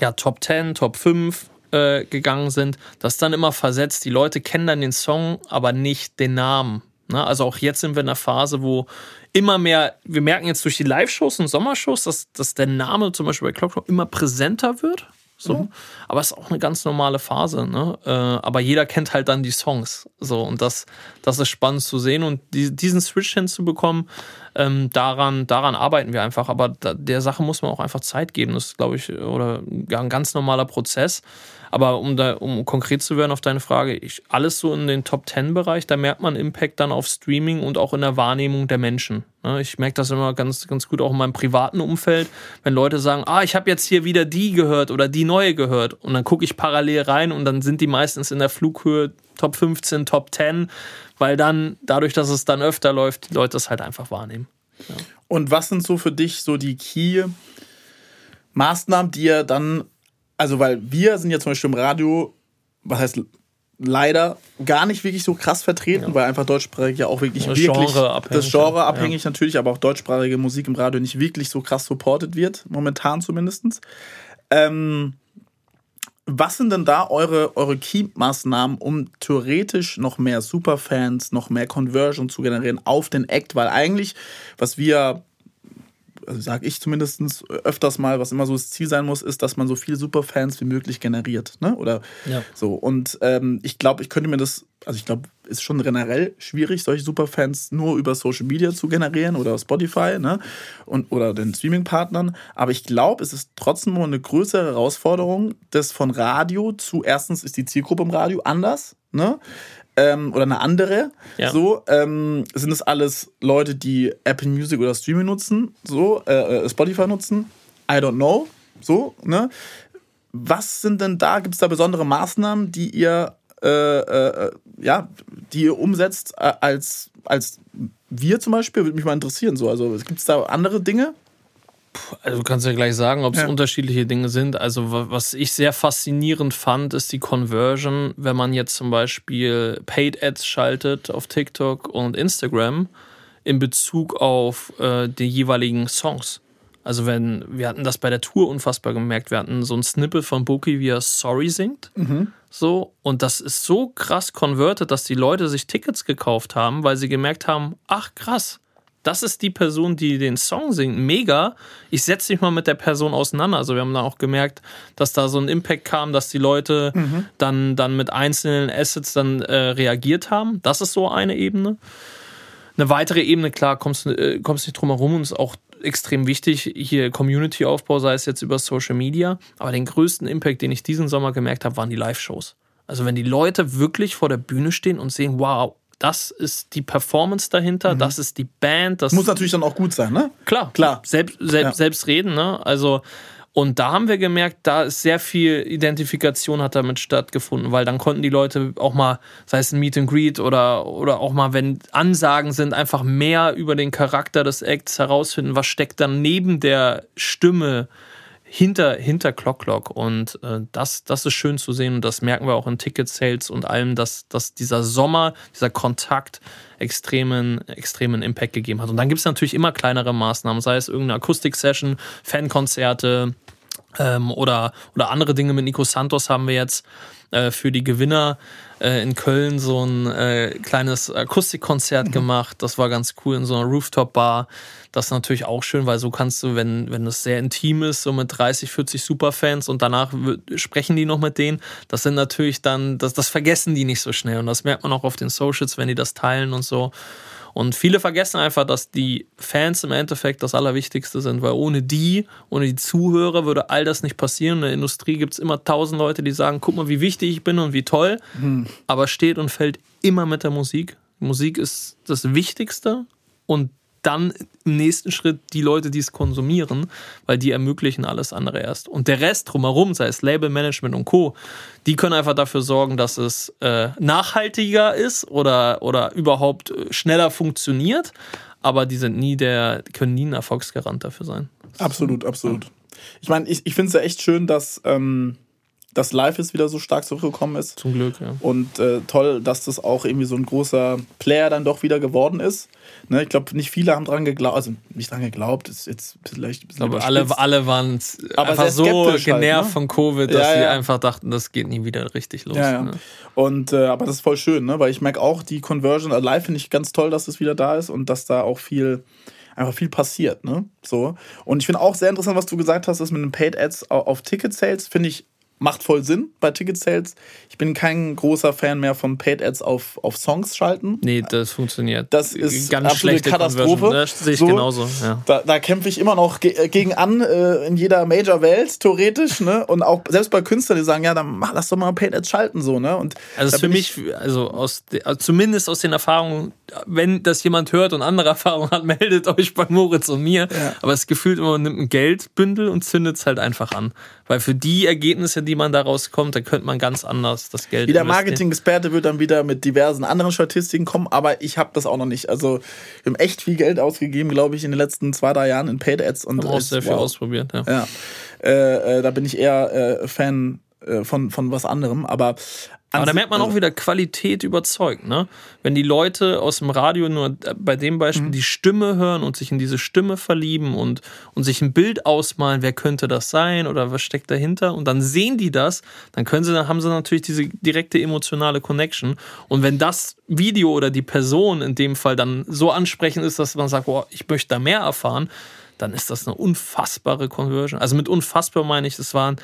ja, Top 10, Top 5 äh, gegangen sind, das dann immer versetzt. Die Leute kennen dann den Song, aber nicht den Namen. Ne? Also auch jetzt sind wir in einer Phase, wo immer mehr, wir merken jetzt durch die Live-Shows und Sommershows, dass, dass der Name zum Beispiel bei Clockrock immer präsenter wird. So. Mhm. Aber es ist auch eine ganz normale Phase. Ne? Äh, aber jeder kennt halt dann die Songs. So. Und das, das ist spannend zu sehen. Und die, diesen Switch hinzubekommen, ähm, daran, daran arbeiten wir einfach. Aber da, der Sache muss man auch einfach Zeit geben. Das ist, glaube ich, oder ein ganz normaler Prozess. Aber um da, um konkret zu werden auf deine Frage, ich, alles so in den Top Ten Bereich, da merkt man Impact dann auf Streaming und auch in der Wahrnehmung der Menschen. Ne? Ich merke das immer ganz, ganz gut auch in meinem privaten Umfeld, wenn Leute sagen, ah, ich habe jetzt hier wieder die gehört oder die neue gehört. Und dann gucke ich parallel rein und dann sind die meistens in der Flughöhe Top 15, Top 10, weil dann, dadurch, dass es dann öfter läuft, die Leute das halt einfach wahrnehmen. Ja. Und was sind so für dich so die Key Maßnahmen, die ihr dann also weil wir sind ja zum Beispiel im Radio, was heißt leider gar nicht wirklich so krass vertreten, ja. weil einfach deutschsprachig ja auch wirklich, das wirklich Genre das Genre abhängig ja. natürlich, aber auch deutschsprachige Musik im Radio nicht wirklich so krass supported wird, momentan zumindest. Ähm, was sind denn da eure, eure Key-Maßnahmen, um theoretisch noch mehr Superfans, noch mehr Conversion zu generieren auf den Act? Weil eigentlich, was wir also sage ich zumindest öfters mal, was immer so das Ziel sein muss, ist, dass man so viele Superfans wie möglich generiert. Ne? Oder ja. so. Und ähm, ich glaube, ich könnte mir das, also ich glaube, ist schon generell schwierig, solche Superfans nur über Social Media zu generieren oder Spotify ne? Und, oder den Streaming-Partnern. Aber ich glaube, es ist trotzdem nur eine größere Herausforderung, das von Radio zu, erstens ist die Zielgruppe im Radio anders. Ne? Ähm, oder eine andere. Ja. So ähm, sind es alles Leute, die Apple Music oder Streaming nutzen, so äh, äh, Spotify nutzen. I don't know. So, ne? Was sind denn da? Gibt es da besondere Maßnahmen, die ihr äh, äh, ja, die ihr umsetzt äh, als, als wir zum Beispiel? Würde mich mal interessieren. So. Also gibt es da andere Dinge? Also du kannst ja gleich sagen, ob es ja. unterschiedliche Dinge sind. Also was ich sehr faszinierend fand, ist die Conversion, wenn man jetzt zum Beispiel Paid Ads schaltet auf TikTok und Instagram in Bezug auf äh, die jeweiligen Songs. Also wenn, wir hatten das bei der Tour unfassbar gemerkt, wir hatten so ein Snippet von Boki, wie er Sorry singt. Mhm. So, und das ist so krass converted, dass die Leute sich Tickets gekauft haben, weil sie gemerkt haben, ach krass, das ist die Person, die den Song singt, mega. Ich setze mich mal mit der Person auseinander. Also wir haben da auch gemerkt, dass da so ein Impact kam, dass die Leute mhm. dann, dann mit einzelnen Assets dann äh, reagiert haben. Das ist so eine Ebene. Eine weitere Ebene, klar, kommst, äh, kommst nicht drum herum und ist auch extrem wichtig, hier Community-Aufbau, sei es jetzt über Social Media. Aber den größten Impact, den ich diesen Sommer gemerkt habe, waren die Live-Shows. Also wenn die Leute wirklich vor der Bühne stehen und sehen, wow, das ist die Performance dahinter, mhm. das ist die Band. Das muss natürlich dann auch gut sein, ne? Klar, klar. Selbst, selbst, ja. selbst reden, ne? Also und da haben wir gemerkt, da ist sehr viel Identifikation hat damit stattgefunden, weil dann konnten die Leute auch mal, sei es ein Meet and Greet oder, oder auch mal, wenn Ansagen sind, einfach mehr über den Charakter des Acts herausfinden, was steckt dann neben der Stimme hinter, hinter Clock Clock. Und äh, das, das ist schön zu sehen und das merken wir auch in Ticket Sales und allem, dass, dass dieser Sommer, dieser Kontakt extremen, extremen Impact gegeben hat. Und dann gibt es natürlich immer kleinere Maßnahmen, sei es irgendeine Akustik-Session, Fankonzerte ähm, oder, oder andere Dinge. Mit Nico Santos haben wir jetzt äh, für die Gewinner äh, in Köln so ein äh, kleines Akustikkonzert mhm. gemacht. Das war ganz cool in so einer Rooftop-Bar. Das ist natürlich auch schön, weil so kannst du, wenn, wenn es sehr intim ist, so mit 30, 40 Superfans und danach sprechen die noch mit denen, das sind natürlich dann, das, das vergessen die nicht so schnell. Und das merkt man auch auf den Socials, wenn die das teilen und so. Und viele vergessen einfach, dass die Fans im Endeffekt das Allerwichtigste sind, weil ohne die, ohne die Zuhörer würde all das nicht passieren. In der Industrie gibt es immer tausend Leute, die sagen, guck mal, wie wichtig ich bin und wie toll, mhm. aber steht und fällt immer mit der Musik. Musik ist das Wichtigste und dann im nächsten Schritt die Leute, die es konsumieren, weil die ermöglichen alles andere erst. Und der Rest drumherum, sei es Labelmanagement und Co., die können einfach dafür sorgen, dass es äh, nachhaltiger ist oder, oder überhaupt äh, schneller funktioniert. Aber die sind nie der, können nie ein Erfolgsgarant dafür sein. Absolut, absolut. Ich meine, ich, ich finde es ja echt schön, dass. Ähm dass Live ist wieder so stark zurückgekommen ist. Zum Glück, ja. Und äh, toll, dass das auch irgendwie so ein großer Player dann doch wieder geworden ist. Ne, ich glaube, nicht viele haben dran geglaubt, also nicht dran geglaubt, ist jetzt vielleicht ein bisschen Aber alle, alle waren einfach so genervt halt, ne? von Covid, dass ja, sie einfach dachten, das geht nie wieder richtig los. Ja. Ne? Und äh, aber das ist voll schön, ne? weil ich merke auch, die Conversion live finde ich ganz toll, dass es wieder da ist und dass da auch viel einfach viel passiert, ne? So. Und ich finde auch sehr interessant, was du gesagt hast, dass mit den Paid Ads auf Ticket Sales finde ich macht voll Sinn bei Ticket Sales. Ich bin kein großer Fan mehr von Paid Ads auf, auf Songs schalten. Nee, das funktioniert. Das ist ganz schlechte Katastrophe. Das sehe ich so, genauso. Ja. Da, da kämpfe ich immer noch ge gegen an äh, in jeder Major-Welt, theoretisch. Ne? Und auch selbst bei Künstlern, die sagen, ja, dann mach, lass doch mal Paid Ads schalten. So, ne? Und also für mich, also, aus, also zumindest aus den Erfahrungen, wenn das jemand hört und andere Erfahrungen hat, meldet euch bei Moritz und mir. Ja. Aber es gefühlt immer, man nimmt ein Geldbündel und zündet es halt einfach an. Weil für die Ergebnisse, die man daraus kommt, da könnte man ganz anders das Geld Jeder Marketing-Experte wird dann wieder mit diversen anderen Statistiken kommen, aber ich habe das auch noch nicht. Also wir haben echt viel Geld ausgegeben, glaube ich, in den letzten zwei, drei Jahren in Paid Ads. Und auch sehr viel wow. ausprobiert, ja. ja. Äh, äh, da bin ich eher äh, Fan äh, von, von was anderem. Aber aber da merkt man auch wieder Qualität überzeugt, ne? Wenn die Leute aus dem Radio nur bei dem Beispiel mhm. die Stimme hören und sich in diese Stimme verlieben und, und sich ein Bild ausmalen, wer könnte das sein oder was steckt dahinter und dann sehen die das, dann können sie, dann haben sie natürlich diese direkte emotionale Connection. Und wenn das Video oder die Person in dem Fall dann so ansprechend ist, dass man sagt, boah, ich möchte da mehr erfahren, dann ist das eine unfassbare Conversion. Also mit unfassbar meine ich, es waren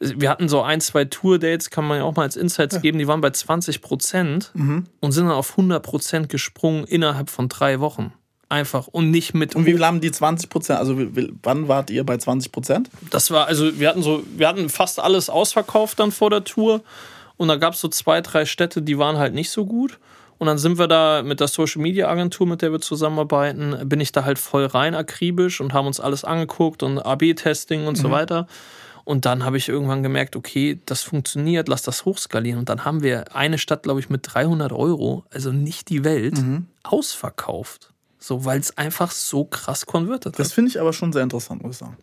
wir hatten so ein, zwei Tour-Dates, kann man ja auch mal als Insights ja. geben, die waren bei 20 Prozent mhm. und sind dann auf 100 Prozent gesprungen innerhalb von drei Wochen. Einfach und nicht mit. Und wie haben die 20 Prozent? Also wann wart ihr bei 20 Prozent? Das war, also wir hatten so, wir hatten fast alles ausverkauft dann vor der Tour und da gab es so zwei, drei Städte, die waren halt nicht so gut. Und dann sind wir da mit der Social Media Agentur, mit der wir zusammenarbeiten, bin ich da halt voll rein akribisch und haben uns alles angeguckt und AB-Testing und mhm. so weiter. Und dann habe ich irgendwann gemerkt, okay, das funktioniert, lass das hochskalieren. Und dann haben wir eine Stadt, glaube ich, mit 300 Euro, also nicht die Welt, mhm. ausverkauft. So, weil es einfach so krass konvertiert hat. Das finde ich aber schon sehr interessant, muss ich sagen.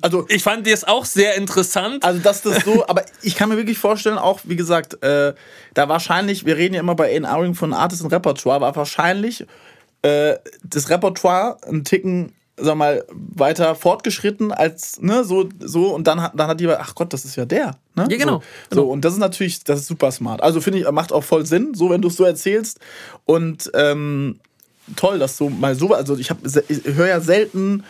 Also, ich fand das auch sehr interessant. Also, dass das so, aber ich kann mir wirklich vorstellen, auch wie gesagt, äh, da wahrscheinlich, wir reden ja immer bei A&Ring von Artist und Repertoire, war wahrscheinlich äh, das Repertoire ein Ticken sag mal, weiter fortgeschritten als, ne, so, so, und dann hat, dann hat die, ach Gott, das ist ja der, ne? Ja, genau. So, genau. und das ist natürlich, das ist super smart. Also finde ich, macht auch voll Sinn, so, wenn du es so erzählst. Und, ähm, toll, dass du mal so, also ich, hab, ich höre ja selten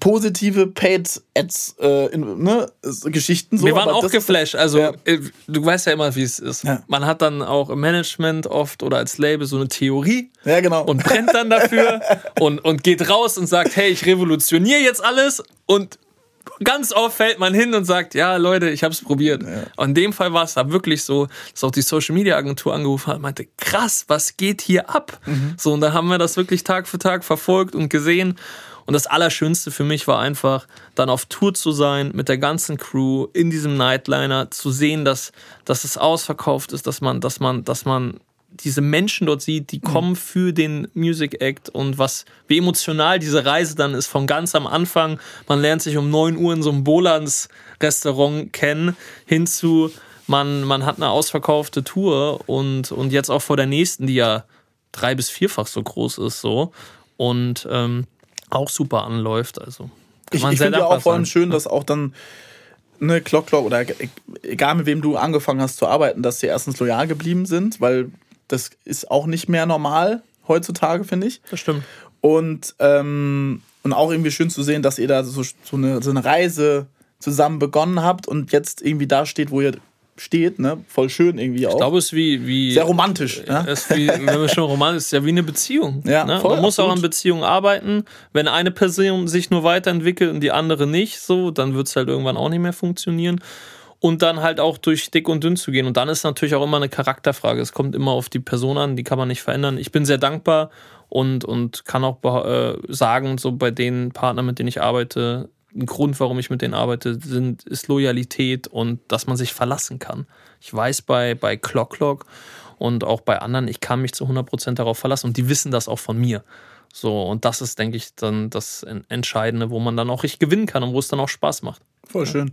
positive Paid Ads äh, in, ne, Geschichten so. Wir waren auch geflasht. Also ja. Äh, du weißt ja immer, wie es ist. Ja. Man hat dann auch im Management oft oder als Label so eine Theorie. Ja, genau. Und brennt dann dafür und, und geht raus und sagt, hey, ich revolutioniere jetzt alles und ganz oft fällt man hin und sagt, ja, Leute, ich habe es probiert. Ja. Und in dem Fall war es da wirklich so, dass auch die Social Media Agentur angerufen hat und meinte, krass, was geht hier ab? Mhm. So, und da haben wir das wirklich Tag für Tag verfolgt und gesehen. Und das Allerschönste für mich war einfach, dann auf Tour zu sein mit der ganzen Crew in diesem Nightliner, zu sehen, dass, dass es ausverkauft ist, dass man, dass man, dass man diese Menschen dort sieht, die kommen mhm. für den Music Act und was, wie emotional diese Reise dann ist, von ganz am Anfang, man lernt sich um 9 Uhr in so einem Bolans Restaurant kennen, hinzu, man, man hat eine ausverkaufte Tour und, und jetzt auch vor der nächsten, die ja drei- bis vierfach so groß ist, so. Und ähm, auch super anläuft. Also ich, ich finde ja auch vor allem schön, dass auch dann eine Clock Clock oder egal mit wem du angefangen hast zu arbeiten, dass sie erstens loyal geblieben sind, weil das ist auch nicht mehr normal heutzutage, finde ich. Das stimmt. Und, ähm, und auch irgendwie schön zu sehen, dass ihr da so, so, eine, so eine Reise zusammen begonnen habt und jetzt irgendwie da steht, wo ihr steht, ne? Voll schön irgendwie auch. Ich glaube, es ist wie, wie. Sehr romantisch. Ja? Es wie, wenn wir schon romantisch ist ja wie eine Beziehung. Ja, ne? voll, Man muss absolut. auch an Beziehungen arbeiten. Wenn eine Person sich nur weiterentwickelt und die andere nicht, so, dann wird es halt irgendwann auch nicht mehr funktionieren. Und dann halt auch durch dick und dünn zu gehen. Und dann ist natürlich auch immer eine Charakterfrage. Es kommt immer auf die Person an, die kann man nicht verändern. Ich bin sehr dankbar und, und kann auch äh, sagen, so bei den Partnern, mit denen ich arbeite, ein Grund, warum ich mit denen arbeite, sind, ist Loyalität und dass man sich verlassen kann. Ich weiß bei, bei Clock Clock und auch bei anderen, ich kann mich zu 100% darauf verlassen und die wissen das auch von mir. So, und das ist, denke ich, dann das Entscheidende, wo man dann auch richtig gewinnen kann und wo es dann auch Spaß macht. Voll schön.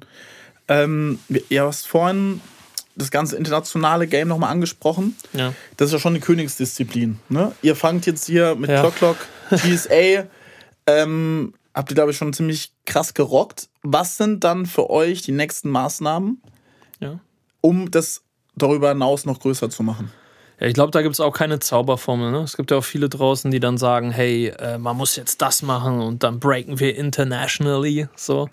Ähm, ja, hast vorhin das ganze internationale Game nochmal angesprochen. Ja. Das ist ja schon eine Königsdisziplin. Ne? Ihr fangt jetzt hier mit ja. Clock Clock, TSA, ähm, habt ihr, glaube ich, schon ziemlich krass gerockt. Was sind dann für euch die nächsten Maßnahmen, ja. um das darüber hinaus noch größer zu machen? Ja, ich glaube, da gibt es auch keine Zauberformel. Ne? Es gibt ja auch viele draußen, die dann sagen, hey, äh, man muss jetzt das machen und dann breaken wir internationally. So.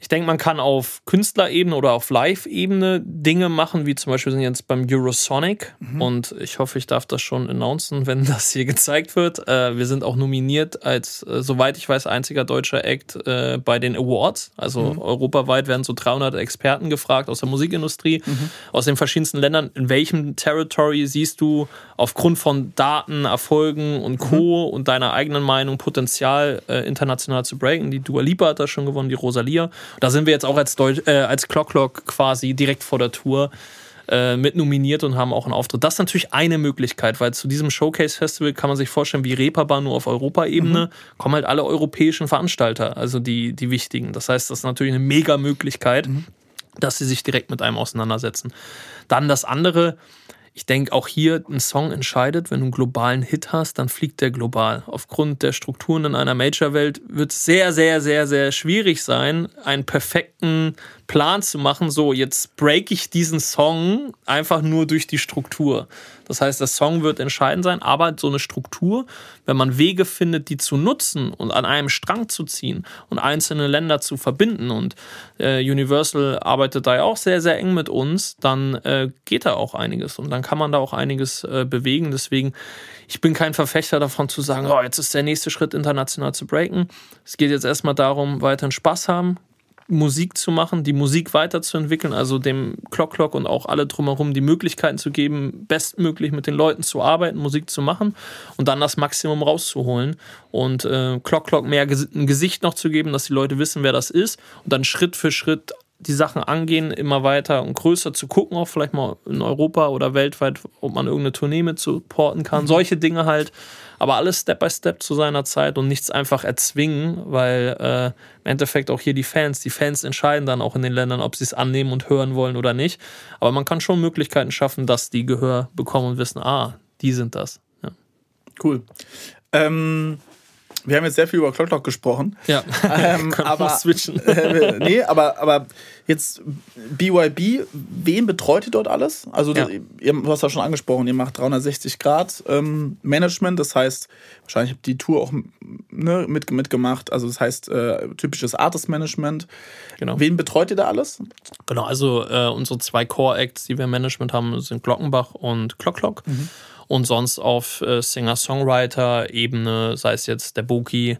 Ich denke, man kann auf Künstlerebene oder auf Live-Ebene Dinge machen, wie zum Beispiel sind jetzt beim Eurosonic mhm. und ich hoffe, ich darf das schon announcen, wenn das hier gezeigt wird. Äh, wir sind auch nominiert als, äh, soweit ich weiß, einziger deutscher Act äh, bei den Awards. Also mhm. europaweit werden so 300 Experten gefragt aus der Musikindustrie, mhm. aus den verschiedensten Ländern. In welchem Territory siehst du aufgrund von Daten, Erfolgen und Co. Mhm. und deiner eigenen Meinung Potenzial äh, international zu breaken? Die Dua Lipa hat das schon gewonnen, die Rosalia. Da sind wir jetzt auch als, Deutsch, äh, als Clock Clock quasi direkt vor der Tour äh, mit nominiert und haben auch einen Auftritt. Das ist natürlich eine Möglichkeit, weil zu diesem Showcase-Festival kann man sich vorstellen, wie Reeperbahn nur auf Europaebene, mhm. kommen halt alle europäischen Veranstalter, also die, die wichtigen. Das heißt, das ist natürlich eine mega Möglichkeit, mhm. dass sie sich direkt mit einem auseinandersetzen. Dann das andere, ich denke, auch hier ein Song entscheidet. Wenn du einen globalen Hit hast, dann fliegt der global. Aufgrund der Strukturen in einer Major-Welt wird es sehr, sehr, sehr, sehr schwierig sein, einen perfekten Plan zu machen, so jetzt break ich diesen Song einfach nur durch die Struktur. Das heißt, der Song wird entscheidend sein, aber so eine Struktur, wenn man Wege findet, die zu nutzen und an einem Strang zu ziehen und einzelne Länder zu verbinden und äh, Universal arbeitet da ja auch sehr, sehr eng mit uns, dann äh, geht da auch einiges und dann kann man da auch einiges äh, bewegen. Deswegen, ich bin kein Verfechter davon zu sagen, oh, jetzt ist der nächste Schritt international zu breaken. Es geht jetzt erstmal darum, weiterhin Spaß haben, Musik zu machen, die Musik weiterzuentwickeln, also dem Clock Clock und auch alle drumherum die Möglichkeiten zu geben, bestmöglich mit den Leuten zu arbeiten, Musik zu machen und dann das Maximum rauszuholen und äh, Clock Clock mehr ein Gesicht noch zu geben, dass die Leute wissen, wer das ist und dann Schritt für Schritt die Sachen angehen, immer weiter und größer zu gucken, auch vielleicht mal in Europa oder weltweit, ob man irgendeine Tournee mit supporten kann. Mhm. Solche Dinge halt aber alles Step by Step zu seiner Zeit und nichts einfach erzwingen, weil äh, im Endeffekt auch hier die Fans, die Fans entscheiden dann auch in den Ländern, ob sie es annehmen und hören wollen oder nicht. Aber man kann schon Möglichkeiten schaffen, dass die Gehör bekommen und wissen, ah, die sind das. Ja. Cool. Ähm, wir haben jetzt sehr viel über Clocklock gesprochen. Ja, ähm, aber, switchen. Äh, nee, aber, aber jetzt BYB, wen betreut ihr dort alles? Also, ja. ihr, du hast ja schon angesprochen, ihr macht 360 Grad ähm, Management, das heißt, wahrscheinlich habt ihr die Tour auch ne, mit, mitgemacht, also das heißt, äh, typisches Artist-Management. Genau. Wen betreut ihr da alles? Genau, also äh, unsere zwei Core-Acts, die wir im Management haben, sind Glockenbach und Clocklock. Mhm und sonst auf äh, Singer-Songwriter-Ebene, sei es jetzt der Boki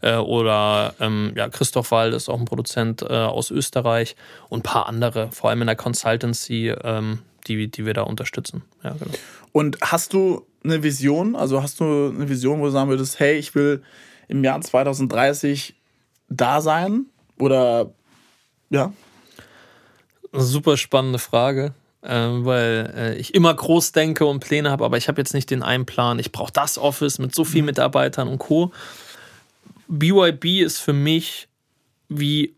äh, oder ähm, ja, Christoph Wald ist auch ein Produzent äh, aus Österreich und ein paar andere, vor allem in der Consultancy, ähm, die, die wir da unterstützen. Ja, genau. Und hast du eine Vision, also hast du eine Vision, wo du sagen würdest, hey, ich will im Jahr 2030 da sein? Oder ja? Super spannende Frage weil äh, ich immer groß denke und Pläne habe, aber ich habe jetzt nicht den einen Plan. Ich brauche das Office mit so vielen mhm. Mitarbeitern und Co. BYB ist für mich wie,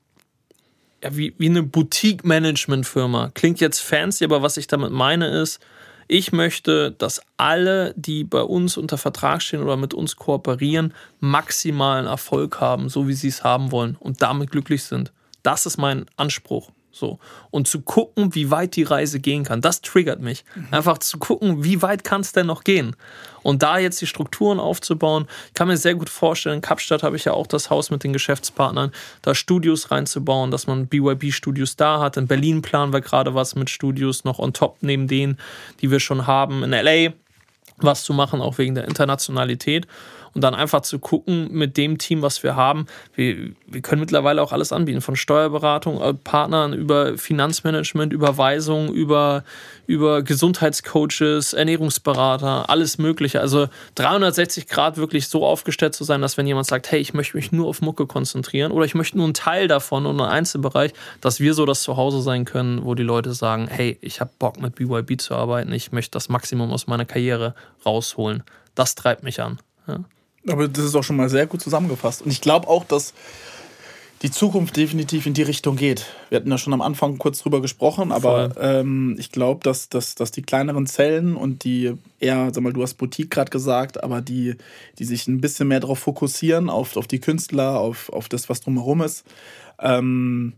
ja, wie, wie eine Boutique-Management-Firma. Klingt jetzt fancy, aber was ich damit meine ist, ich möchte, dass alle, die bei uns unter Vertrag stehen oder mit uns kooperieren, maximalen Erfolg haben, so wie sie es haben wollen und damit glücklich sind. Das ist mein Anspruch. So. Und zu gucken, wie weit die Reise gehen kann, das triggert mich. Mhm. Einfach zu gucken, wie weit kann es denn noch gehen? Und da jetzt die Strukturen aufzubauen, ich kann mir sehr gut vorstellen, in Kapstadt habe ich ja auch das Haus mit den Geschäftspartnern, da Studios reinzubauen, dass man BYB-Studios da hat. In Berlin planen wir gerade was mit Studios noch on top neben denen, die wir schon haben. In LA was zu machen, auch wegen der Internationalität und dann einfach zu gucken mit dem Team, was wir haben. Wir, wir können mittlerweile auch alles anbieten, von Steuerberatung, äh, Partnern über Finanzmanagement, Überweisung, über, über Gesundheitscoaches, Ernährungsberater, alles Mögliche. Also 360 Grad wirklich so aufgestellt zu sein, dass wenn jemand sagt, hey, ich möchte mich nur auf Mucke konzentrieren oder ich möchte nur einen Teil davon und einen Einzelbereich, dass wir so das Zuhause sein können, wo die Leute sagen, hey, ich habe Bock mit BYB zu arbeiten, ich möchte das Maximum aus meiner Karriere rausholen. Das treibt mich an. Ja. Aber das ist auch schon mal sehr gut zusammengefasst. Und ich glaube auch, dass die Zukunft definitiv in die Richtung geht. Wir hatten ja schon am Anfang kurz drüber gesprochen, aber ähm, ich glaube, dass, dass, dass die kleineren Zellen und die eher, sag mal, du hast Boutique gerade gesagt, aber die, die sich ein bisschen mehr darauf fokussieren, auf, auf die Künstler, auf, auf das, was drumherum ist, ähm,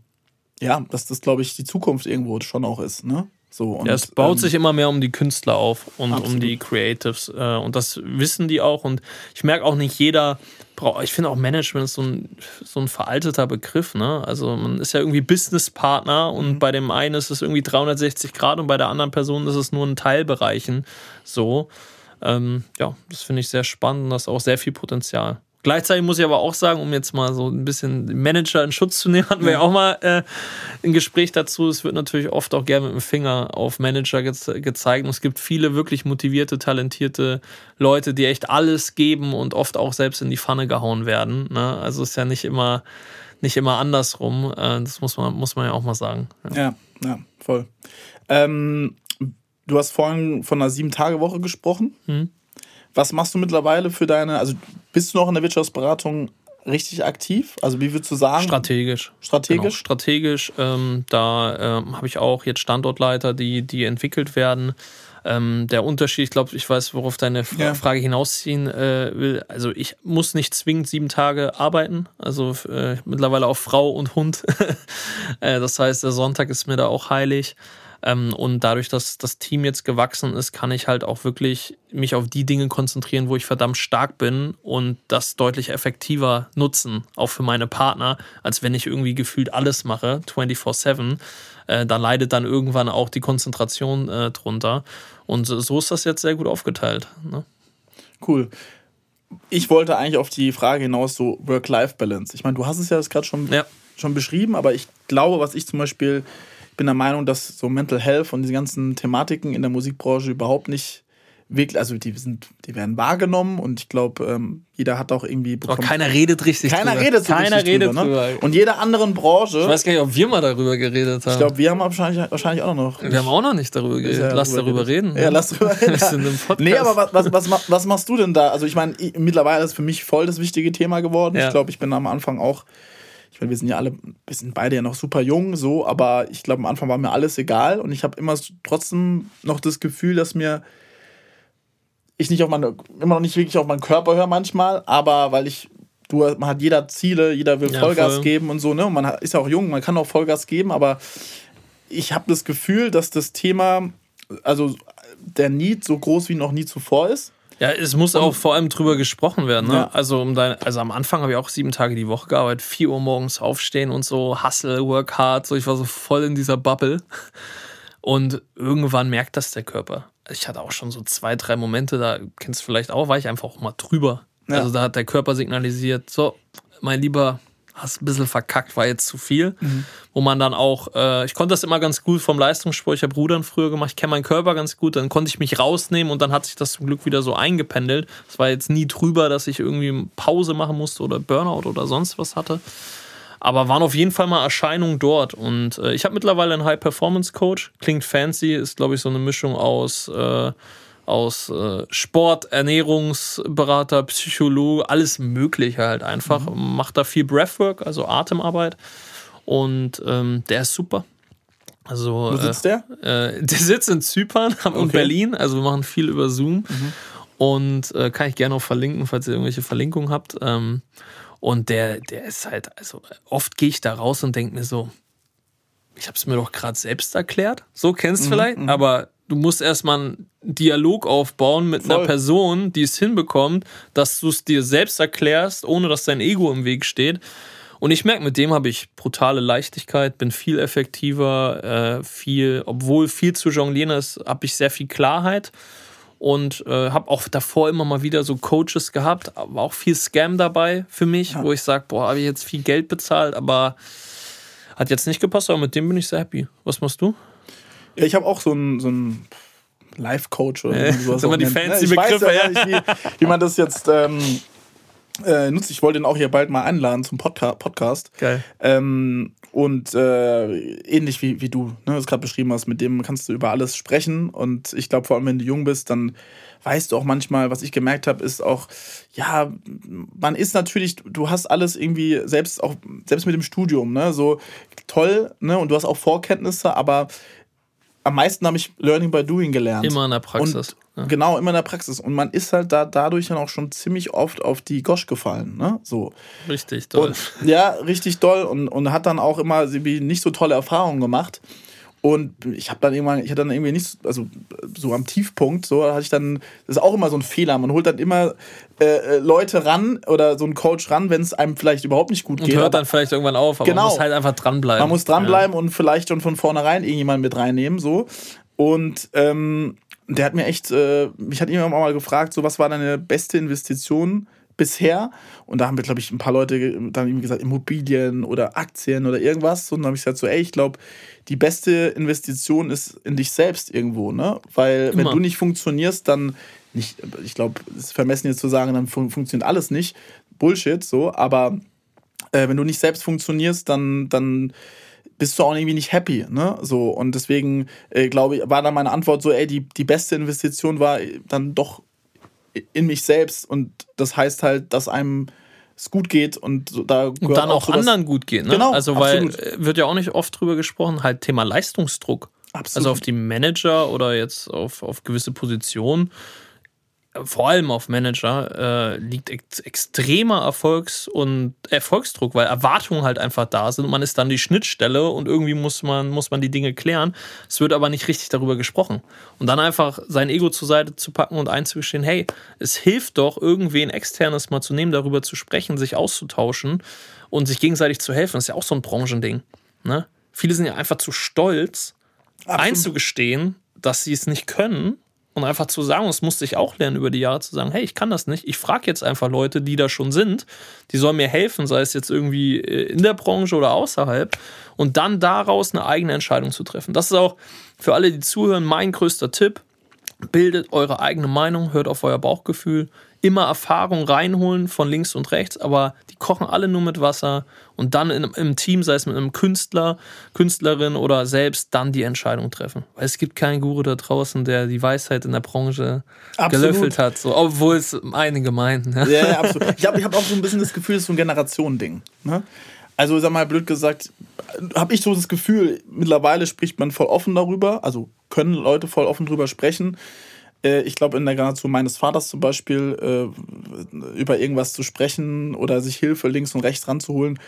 ja, dass das, glaube ich, die Zukunft irgendwo schon auch ist. Ne? So, ja, es baut ähm, sich immer mehr um die Künstler auf und absolut. um die Creatives. Äh, und das wissen die auch. Und ich merke auch nicht jeder braucht, ich finde auch Management ist so ein, so ein veralteter Begriff. Ne? Also man ist ja irgendwie Businesspartner und mhm. bei dem einen ist es irgendwie 360 Grad und bei der anderen Person ist es nur in Teilbereichen so. Ähm, ja, das finde ich sehr spannend und das ist auch sehr viel Potenzial. Gleichzeitig muss ich aber auch sagen, um jetzt mal so ein bisschen Manager in Schutz zu nehmen, hatten wir ja auch mal äh, ein Gespräch dazu. Es wird natürlich oft auch gerne mit dem Finger auf Manager ge gezeigt. Und es gibt viele wirklich motivierte, talentierte Leute, die echt alles geben und oft auch selbst in die Pfanne gehauen werden. Ne? Also ist ja nicht immer, nicht immer andersrum. Äh, das muss man, muss man ja auch mal sagen. Ja, ja, ja voll. Ähm, du hast vorhin von einer Sieben-Tage-Woche gesprochen. Hm. Was machst du mittlerweile für deine, also bist du noch in der Wirtschaftsberatung richtig aktiv? Also wie würdest du sagen? Strategisch. Strategisch? Genau, strategisch. Ähm, da ähm, habe ich auch jetzt Standortleiter, die, die entwickelt werden. Ähm, der Unterschied, ich glaube, ich weiß, worauf deine ja. Frage hinausziehen äh, will. Also ich muss nicht zwingend sieben Tage arbeiten. Also äh, mittlerweile auch Frau und Hund. äh, das heißt, der Sonntag ist mir da auch heilig. Ähm, und dadurch, dass das Team jetzt gewachsen ist, kann ich halt auch wirklich mich auf die Dinge konzentrieren, wo ich verdammt stark bin und das deutlich effektiver nutzen, auch für meine Partner, als wenn ich irgendwie gefühlt alles mache, 24-7. Äh, da leidet dann irgendwann auch die Konzentration äh, drunter. Und so ist das jetzt sehr gut aufgeteilt. Ne? Cool. Ich wollte eigentlich auf die Frage hinaus, so Work-Life-Balance. Ich meine, du hast es ja gerade schon, ja. schon beschrieben, aber ich glaube, was ich zum Beispiel bin der Meinung, dass so Mental Health und diese ganzen Thematiken in der Musikbranche überhaupt nicht wirklich, also die sind, die werden wahrgenommen und ich glaube, ähm, jeder hat auch irgendwie bekommen. Aber keiner redet richtig keiner drüber. Redet so keiner richtig redet drüber, ne? Und jeder anderen Branche. Ich weiß gar nicht, ob wir mal darüber geredet haben. Ich glaube, wir haben wahrscheinlich, wahrscheinlich auch noch. Wir haben auch noch nicht darüber geredet. Ja, lass darüber reden. reden. Ja, lass darüber reden. Podcast. Nee, aber was, was, was, was machst du denn da? Also ich meine, mittlerweile ist für mich voll das wichtige Thema geworden. Ja. Ich glaube, ich bin am Anfang auch ich meine, wir sind ja alle, wir sind beide ja noch super jung, so, aber ich glaube, am Anfang war mir alles egal und ich habe immer trotzdem noch das Gefühl, dass mir ich nicht auf meine, immer noch nicht wirklich auf meinen Körper höre manchmal, aber weil ich du, man hat jeder Ziele, jeder will Ja, Vollgas voll. geben und so, ne? Und man ist ja auch jung, man kann auch Vollgas geben, aber ich habe das Gefühl, dass das Thema, also der Need so groß wie noch nie zuvor ist. Ja, es muss auch vor allem drüber gesprochen werden. Ne? Ja. Also, um dein, also am Anfang habe ich auch sieben Tage die Woche gearbeitet, 4 Uhr morgens aufstehen und so, hustle, work hard, so ich war so voll in dieser Bubble. Und irgendwann merkt das der Körper. Ich hatte auch schon so zwei, drei Momente, da kennst du vielleicht auch, war ich einfach auch mal drüber. Ja. Also da hat der Körper signalisiert, so, mein Lieber, hast ein bisschen verkackt, war jetzt zu viel. Wo man dann auch, äh, ich konnte das immer ganz gut vom Leistungssport, ich habe Rudern früher gemacht, ich kenne meinen Körper ganz gut, dann konnte ich mich rausnehmen und dann hat sich das zum Glück wieder so eingependelt. Es war jetzt nie drüber, dass ich irgendwie Pause machen musste oder Burnout oder sonst was hatte. Aber waren auf jeden Fall mal Erscheinungen dort. Und äh, ich habe mittlerweile einen High-Performance-Coach. Klingt fancy, ist, glaube ich, so eine Mischung aus, äh, aus äh, Sport, Ernährungsberater, Psychologe, alles Mögliche halt einfach. Macht da viel Breathwork, also Atemarbeit. Und ähm, der ist super. Also, Wo sitzt der? äh, der sitzt in Zypern und Okay. Berlin. Also wir machen viel über Zoom. Und äh, kann ich gerne auch verlinken, falls ihr irgendwelche Verlinkungen habt. Ähm, und der, der ist halt, also oft gehe ich da raus und denke mir so, ich habe es mir doch gerade selbst erklärt. So kennst du vielleicht, aber du musst erstmal einen Dialog aufbauen mit einer Voll. Person, die es hinbekommt, dass du es dir selbst erklärst, ohne dass dein Ego im Weg steht. Und ich merke, mit dem habe ich brutale Leichtigkeit, bin viel effektiver, äh, viel, obwohl viel zu jonglieren ist, habe ich sehr viel Klarheit und äh, habe auch davor immer mal wieder so Coaches gehabt, aber auch viel Scam dabei für mich, wo ich sage, boah, habe ich jetzt viel Geld bezahlt, aber hat jetzt nicht gepasst, aber mit dem bin ich sehr happy. Was machst du? Ja, ich habe auch so einen so Life-Coach oder Äh, sowas sag mal auch die fancy Begriffe, ja, nicht, wie, wie man das jetzt ähm, äh, nutzt. Ich wollte ihn auch hier bald mal einladen zum Podca Podcast. Geil. Ähm, und äh, ähnlich wie, wie du ne, es gerade beschrieben hast, mit dem kannst du über alles sprechen. Und ich glaube, vor allem, wenn du jung bist, dann weißt du auch manchmal, was ich gemerkt habe, ist auch, ja, man ist natürlich, du hast alles irgendwie, selbst auch, selbst mit dem Studium, ne, so toll, ne, und du hast auch Vorkenntnisse, aber am meisten habe ich Learning by Doing gelernt. Immer in der Praxis. Ja. Genau, immer in der Praxis. Und man ist halt da dadurch dann auch schon ziemlich oft auf die Gosch gefallen, ne, so. Richtig toll. Und, ja, richtig doll und, und hat dann auch immer nicht so tolle Erfahrungen gemacht. Und ich habe dann irgendwann, ich hatte dann irgendwie nicht, so- also so am Tiefpunkt, so hatte ich dann, das ist auch immer so ein Fehler. Man holt dann immer äh, äh, Leute ran oder so einen Coach ran, wenn es einem vielleicht überhaupt nicht gut und geht. hört aber dann vielleicht irgendwann auf, aber Genau. man muss halt einfach dranbleiben. man muss dranbleiben und vielleicht schon von vornherein irgendjemanden mit reinnehmen, so. Und ähm, der hat mir echt, äh, mich hat irgendwann mal gefragt, so, was war deine beste Investition bisher? Und da haben wir, glaube ich, ein paar Leute dann irgendwie gesagt, Immobilien oder Aktien oder irgendwas. Und dann habe ich gesagt, so, ey, ich glaube, die beste Investition ist in dich selbst irgendwo, ne? Weil wenn Immer. du nicht funktionierst, dann nicht, ich glaube, es ist vermessen jetzt zu sagen, dann fun funktioniert alles nicht. Bullshit, so, aber äh, wenn du nicht selbst funktionierst, dann, dann bist du auch irgendwie nicht happy, ne? So, und deswegen äh, glaube ich, war dann meine Antwort so, ey, die, die beste Investition war dann doch in mich selbst und das heißt halt, dass einem es gut geht und da Und dann auch das- anderen gut geht. Ne? Genau, also, weil absolut. wird ja auch nicht oft drüber gesprochen, halt Thema Leistungsdruck. Absolut. Also auf die Manager oder jetzt auf, auf gewisse Positionen, vor allem auf Manager, äh, liegt ex extremer Erfolgs- und Erfolgsdruck, weil Erwartungen halt einfach da sind und man ist dann die Schnittstelle und irgendwie muss man, muss man die Dinge klären. Es wird aber nicht richtig darüber gesprochen. Und dann einfach sein Ego zur Seite zu packen und einzugestehen, hey, es hilft doch, irgendwen externes mal zu nehmen, darüber zu sprechen, sich auszutauschen und sich gegenseitig zu helfen. Das ist ja auch so ein Branchending. Ne? Viele sind ja einfach zu stolz, Absolut. einzugestehen, dass sie es nicht können und einfach zu sagen, das musste ich auch lernen über die Jahre, zu sagen, hey, ich kann das nicht. Ich frage jetzt einfach Leute, die da schon sind, die sollen mir helfen, sei es jetzt irgendwie äh, in der Branche oder außerhalb und dann daraus eine eigene Entscheidung zu treffen. Das ist auch für alle, die zuhören, mein größter Tipp. Bildet eure eigene Meinung, hört auf euer Bauchgefühl, immer Erfahrung reinholen von links und rechts, aber die kochen alle nur mit Wasser und dann in, im Team, sei es mit einem Künstler, Künstlerin oder selbst, dann die Entscheidung treffen. Weil es gibt keinen Guru da draußen, der die Weisheit in der Branche Absolut. gelöffelt hat, so, obwohl es einige meinten. Ja. Ja, absolut. Ich habe ich hab auch so ein bisschen das Gefühl, es ist so ein Generationending. Ne? Also, sag mal, blöd gesagt, habe ich so das Gefühl, mittlerweile spricht man voll offen darüber, also können Leute voll offen drüber sprechen. Äh, ich glaube, in der Generation meines Vaters zum Beispiel, äh, über irgendwas zu sprechen oder sich Hilfe links und rechts ranzuholen,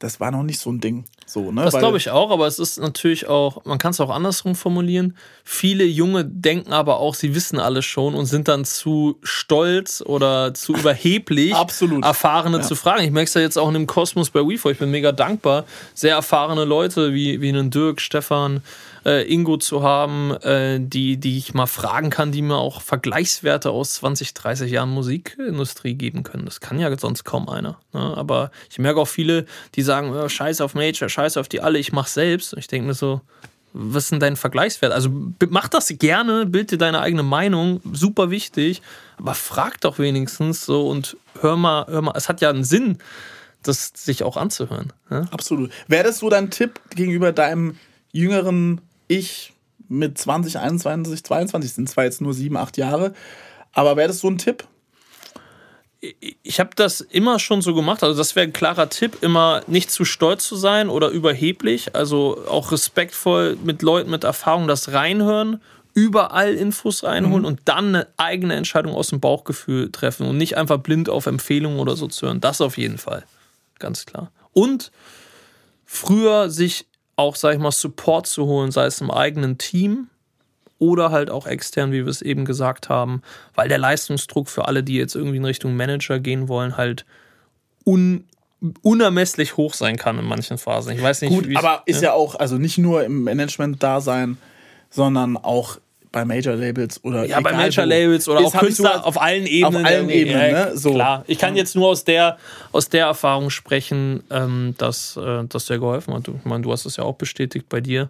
das war noch nicht so ein Ding. So, ne? Das glaube ich auch, aber es ist natürlich auch, man kann es auch andersrum formulieren. Viele Junge denken aber auch, sie wissen alles schon und sind dann zu stolz oder zu überheblich, Absolut. Erfahrene Ja. zu fragen. Ich merke es ja jetzt auch in dem Kosmos bei WeFo. Ich bin mega dankbar, sehr erfahrene Leute wie, wie einen Dirk, Stefan, äh, Ingo zu haben, äh, die, die ich mal fragen kann, die mir auch Vergleichswerte aus 20, 30 Jahren Musikindustrie geben können. Das kann ja sonst kaum einer. Ne? Aber ich merke auch viele, die sagen, ja, scheiß auf Major, scheiß auf die alle, ich mach selbst. Und ich denke mir so, was ist denn dein Vergleichswert? Also mach das gerne, bild dir deine eigene Meinung, super wichtig, aber frag doch wenigstens so und hör mal, hör mal, es hat ja einen Sinn, das sich auch anzuhören. Ne? Absolut. Wäre das so dein Tipp gegenüber deinem jüngeren Ich mit 20, 21, 22, sind zwar jetzt nur sieben, acht Jahre, aber wäre das so ein Tipp? ich habe das immer schon so gemacht. Also, das wäre ein klarer Tipp, immer nicht zu stolz zu sein oder überheblich. Also auch respektvoll mit Leuten mit Erfahrung das reinhören, überall Infos einholen und dann eine eigene Entscheidung aus dem Bauchgefühl treffen und nicht einfach blind auf Empfehlungen oder so zu hören. Das auf jeden Fall. Ganz klar. Und früher sich auch, sag ich mal, Support zu holen, sei es im eigenen Team oder halt auch extern, wie wir es eben gesagt haben, weil der Leistungsdruck für alle, die jetzt irgendwie in Richtung Manager gehen wollen, halt un unermesslich hoch sein kann in manchen Phasen. Ich weiß nicht, Gut, aber ist ja auch, also nicht nur im Management-Dasein, sondern auch bei Major-Labels oder Ja, bei egal wo. Major-Labels oder auch Künstler auf allen Ebenen. Auf allen. Ebenen, ne? So. Klar. Ich kann jetzt nur aus der, aus der Erfahrung sprechen, ähm, dass äh, das sehr geholfen hat. Du- Ich meine, du hast es ja auch bestätigt bei dir.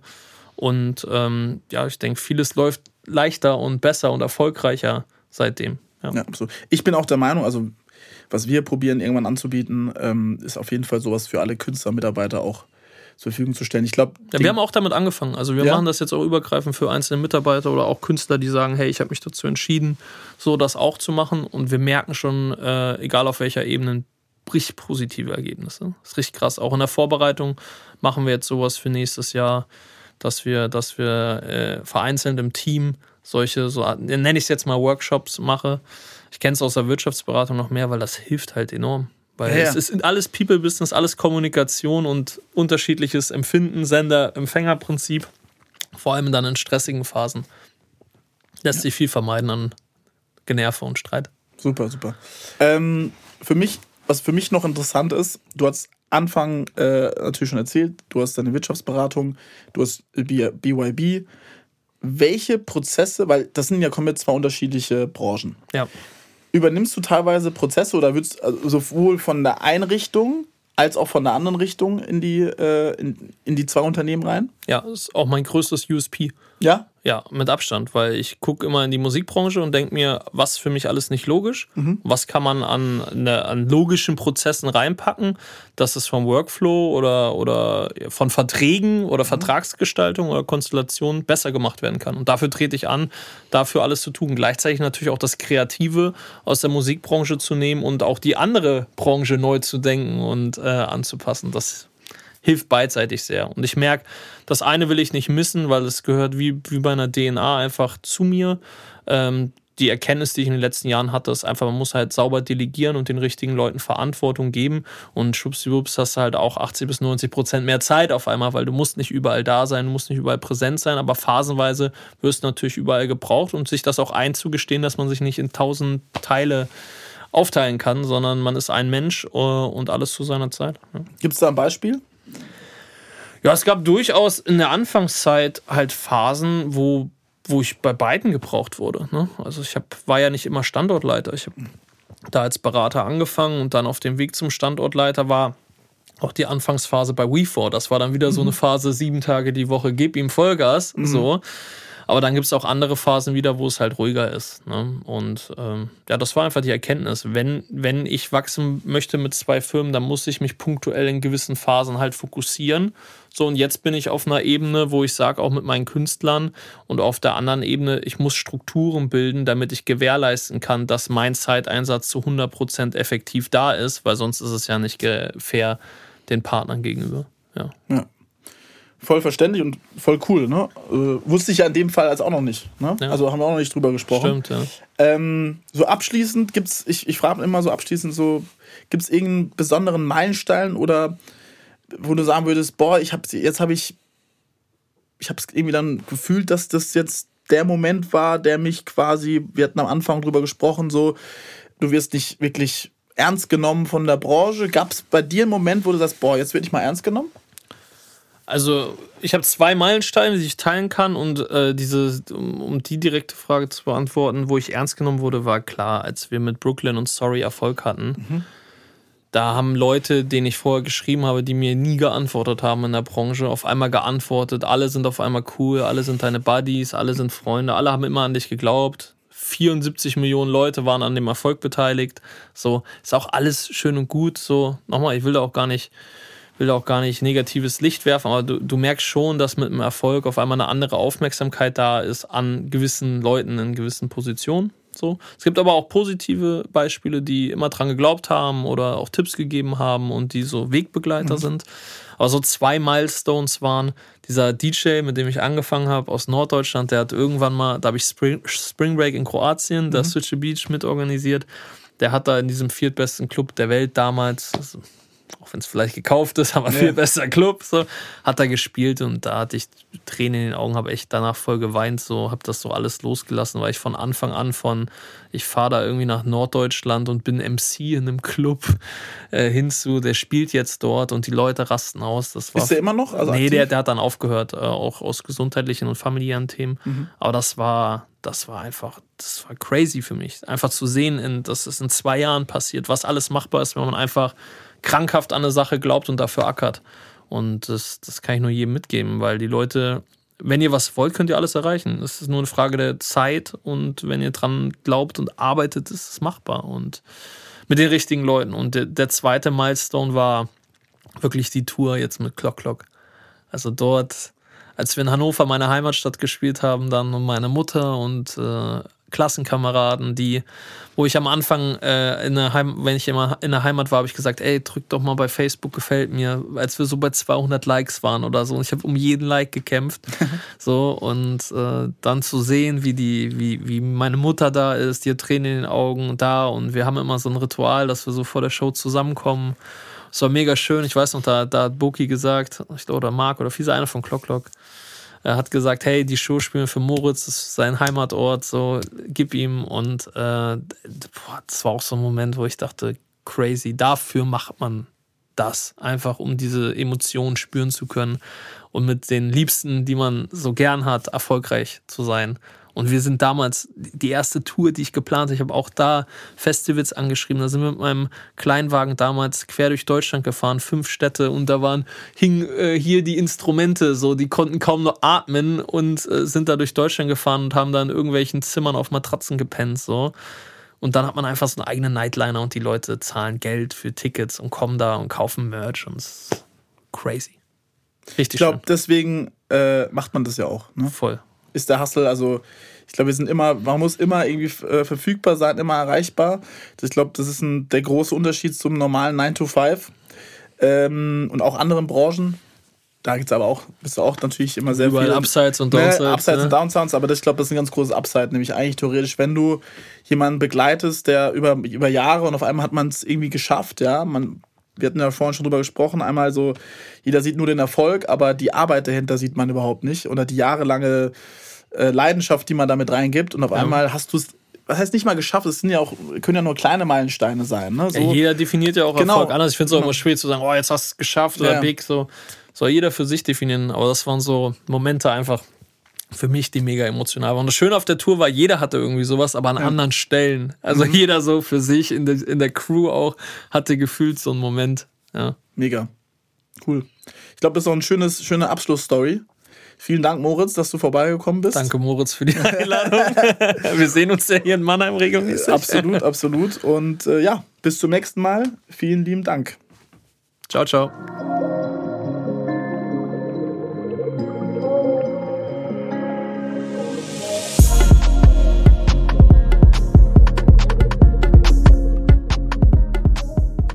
Und ähm, ja, ich denke, vieles läuft leichter und besser und erfolgreicher seitdem. Ja. Ja, absolut. Ich bin auch der Meinung, also was wir probieren irgendwann anzubieten, ähm, ist auf jeden Fall sowas für alle Künstler, Mitarbeiter auch zur Verfügung zu stellen. Ich glaube, Ja, wir haben auch damit angefangen. Also wir Ja? machen das jetzt auch übergreifend für einzelne Mitarbeiter oder auch Künstler, die sagen, hey, ich habe mich dazu entschieden, so das auch zu machen. Und wir merken schon, äh, egal auf welcher Ebene, richtig positive Ergebnisse. Das ist richtig krass. Auch in der Vorbereitung machen wir jetzt sowas für nächstes Jahr, dass wir, dass wir äh, vereinzelt im Team solche, so nenne ich es jetzt mal Workshops mache. Ich kenne es aus der Wirtschaftsberatung noch mehr, weil das hilft halt enorm. Weil Ja, es ist alles People-Business, alles Kommunikation und unterschiedliches Empfinden, Sender-Empfänger-Prinzip. Vor allem dann in stressigen Phasen. Lässt sich viel vermeiden an Generve und Streit. Super, super. Ähm, für mich, was für mich noch interessant ist, du hast Anfang äh, natürlich schon erzählt, du hast deine Wirtschaftsberatung, du hast BYB. Welche Prozesse, weil das sind ja komplett zwei unterschiedliche Branchen. Ja. Übernimmst du teilweise Prozesse oder würdest also sowohl von der Einrichtung als auch von der anderen Richtung in die, äh, in, in die zwei Unternehmen rein? Ja, das ist auch mein größtes USP. Ja? Ja, mit Abstand, weil ich gucke immer in die Musikbranche und denke mir, was für mich alles nicht logisch, was kann man an, ne, an logischen Prozessen reinpacken, dass es vom Workflow oder, oder von Verträgen oder Vertragsgestaltung oder Konstellation besser gemacht werden kann. Und dafür trete ich an, dafür alles zu tun. Gleichzeitig natürlich auch das Kreative aus der Musikbranche zu nehmen und auch die andere Branche neu zu denken und äh, anzupassen. Das hilft beidseitig sehr. Und ich merke, das eine will ich nicht missen, weil es gehört wie, wie bei einer DNA einfach zu mir. Ähm, die Erkenntnis, die ich in den letzten Jahren hatte, ist einfach, man muss halt sauber delegieren und den richtigen Leuten Verantwortung geben. Und schwuppsiwupps hast du halt auch 80 bis 90 Prozent mehr Zeit auf einmal, weil du musst nicht überall da sein, du musst nicht überall präsent sein, aber phasenweise wirst du natürlich überall gebraucht und sich das auch einzugestehen, dass man sich nicht in tausend Teile aufteilen kann, sondern man ist ein Mensch äh, und alles zu seiner Zeit. Gibt es da ein Beispiel? Ja, es gab durchaus in der Anfangszeit halt Phasen, wo, wo ich bei beiden gebraucht wurde. Ne? Also ich hab, war ja nicht immer Standortleiter. Ich habe da als Berater angefangen und dann auf dem Weg zum Standortleiter war auch die Anfangsphase bei WeFor. Das war dann wieder so eine Phase, sieben Tage die Woche, gib ihm Vollgas. So. Aber dann gibt es auch andere Phasen wieder, wo es halt ruhiger ist. Ne? Und ähm, ja, das war einfach die Erkenntnis. Wenn, wenn ich wachsen möchte mit zwei Firmen, dann muss ich mich punktuell in gewissen Phasen halt fokussieren. So, und jetzt bin ich auf einer Ebene, wo ich sage, auch mit meinen Künstlern und auf der anderen Ebene, ich muss Strukturen bilden, damit ich gewährleisten kann, dass mein Zeiteinsatz zu 100% effektiv da ist, weil sonst ist es ja nicht fair den Partnern gegenüber. Ja. Ja. Voll verständlich und voll cool. Ne? Äh, wusste ich ja in dem Fall als auch noch nicht. Ne? Ja. Also haben wir auch noch nicht drüber gesprochen. Stimmt, ja. Ähm, so abschließend gibt's, ich, ich frage immer so abschließend so, gibt es irgendeinen besonderen Meilenstein oder wo du sagen würdest, boah, ich habe jetzt habe ich, ich habe es irgendwie dann gefühlt, dass das jetzt der Moment war, der mich quasi, wir hatten am Anfang drüber gesprochen, so, du wirst nicht wirklich ernst genommen von der Branche. Gab es bei dir einen Moment, wo du sagst, boah, jetzt werde ich mal ernst genommen? Also, ich habe zwei Meilensteine, die ich teilen kann. Und äh, diese, um, um die direkte Frage zu beantworten, wo ich ernst genommen wurde, war klar, als wir mit Brooklyn und Sorry Erfolg hatten. Da haben Leute, denen ich vorher geschrieben habe, die mir nie geantwortet haben in der Branche, auf einmal geantwortet. Alle sind auf einmal cool, alle sind deine Buddies, alle sind Freunde, alle haben immer an dich geglaubt. 74 Millionen Leute waren an dem Erfolg beteiligt. So, ist auch alles schön und gut. So, nochmal, ich will da auch gar nicht will auch gar nicht negatives Licht werfen, aber du, du merkst schon, dass mit dem Erfolg auf einmal eine andere Aufmerksamkeit da ist an gewissen Leuten in gewissen Positionen. So. Es gibt aber auch positive Beispiele, die immer dran geglaubt haben oder auch Tipps gegeben haben und die so Wegbegleiter mhm. sind. Aber so zwei Milestones waren dieser DJ, mit dem ich angefangen habe aus Norddeutschland, der hat irgendwann mal, da habe ich Spring, Spring Break in Kroatien, mhm. das Switch Beach mitorganisiert. Der hat da in diesem viertbesten Club der Welt damals, auch wenn es vielleicht gekauft ist, aber ja. viel besser Club, so, hat er gespielt und da hatte ich Tränen in den Augen, habe echt danach voll geweint, so, habe das so alles losgelassen, weil ich von Anfang an von, ich fahre da irgendwie nach Norddeutschland und bin MC in einem Club äh, hinzu, der spielt jetzt dort und die Leute rasten aus. Das war, ist der immer noch? Also nee, der, der hat dann aufgehört, äh, auch aus gesundheitlichen und familiären Themen, mhm. aber das war, das war einfach, das war crazy für mich, einfach zu sehen, in, dass es in zwei Jahren passiert, was alles machbar ist, wenn man einfach krankhaft an eine Sache glaubt und dafür ackert. Und das, das kann ich nur jedem mitgeben, weil die Leute, wenn ihr was wollt, könnt ihr alles erreichen. Es ist nur eine Frage der Zeit und wenn ihr dran glaubt und arbeitet, ist es machbar und mit den richtigen Leuten. Und der, der zweite Milestone war wirklich die Tour jetzt mit Clock Clock. Also dort, als wir in Hannover, meine Heimatstadt, gespielt haben, dann meine Mutter und äh, Klassenkameraden, die, wo ich am Anfang, äh, in der Heim, wenn ich immer in der Heimat war, habe ich gesagt, ey, drück doch mal bei Facebook, gefällt mir, als wir so bei 200 Likes waren oder so. Und ich habe um jeden Like gekämpft. so, und äh, dann zu sehen, wie die, wie, wie meine Mutter da ist, die Tränen in den Augen da und wir haben immer so ein Ritual, dass wir so vor der Show zusammenkommen. Es war mega schön. Ich weiß noch, da, da hat Boki gesagt, oder Marc oder Fiese, einer von Clock Clock, er hat gesagt, hey, die Show spielen für Moritz, das ist sein Heimatort, so gib ihm. Und äh, boah, das war auch so ein Moment, wo ich dachte, crazy, dafür macht man das, einfach um diese Emotionen spüren zu können und mit den Liebsten, die man so gern hat, erfolgreich zu sein. Und wir sind damals die erste Tour, die ich geplant habe. Ich habe auch da Festivals angeschrieben. Da sind wir mit meinem Kleinwagen damals quer durch Deutschland gefahren, fünf Städte und da waren hingen äh, hier die Instrumente, so die konnten kaum noch atmen und äh, sind da durch Deutschland gefahren und haben da in irgendwelchen Zimmern auf Matratzen gepennt, so. Und dann hat man einfach so einen eigenen Nightliner und die Leute zahlen Geld für Tickets und kommen da und kaufen Merch und es ist crazy. Richtig. Ich glaube, deswegen äh, macht man das ja auch. Ne? Voll ist der Hustle. Also ich glaube, wir sind immer, man muss immer irgendwie äh, verfügbar sein, immer erreichbar. Ich glaube, das ist ein, der große Unterschied zum normalen 9 to 5 ähm, und auch anderen Branchen. Da gibt es aber auch, bist du auch natürlich immer sehr Überall viel. Upsides und Downsides. Ne, Upsides ne? und Downsides, aber das, ich glaube, das ist ein ganz großes Upside. Nämlich eigentlich theoretisch, wenn du jemanden begleitest, der über, über Jahre und auf einmal hat man es irgendwie geschafft, ja, man wir hatten ja vorhin schon drüber gesprochen, einmal so, jeder sieht nur den Erfolg, aber die Arbeit dahinter sieht man überhaupt nicht. Oder die jahrelange äh, Leidenschaft, die man damit reingibt. Und auf ja. einmal hast du es was heißt nicht mal geschafft, es sind ja auch, können ja nur kleine Meilensteine sein. Ne? So. Ja, jeder definiert ja auch genau. Erfolg anders. Ich finde es auch genau. immer schwer zu sagen, oh, jetzt hast du es geschafft oder ja. big. So. Soll jeder für sich definieren. Aber das waren so Momente einfach für mich, die mega emotional waren. Und das Schöne auf der Tour war, jeder hatte irgendwie sowas, aber an ja. anderen Stellen. Also mhm. jeder so für sich, in der, in der Crew auch, hatte gefühlt so einen Moment. Ja. Mega. Cool. Ich glaube, das ist auch eine schönes, schöne Abschlussstory. Vielen Dank, Moritz, dass du vorbeigekommen bist. Danke, Moritz, für die Einladung. Wir sehen uns ja hier in Mannheim regelmäßig. Absolut, absolut. Und äh, ja, bis zum nächsten Mal. Vielen lieben Dank. Ciao, ciao.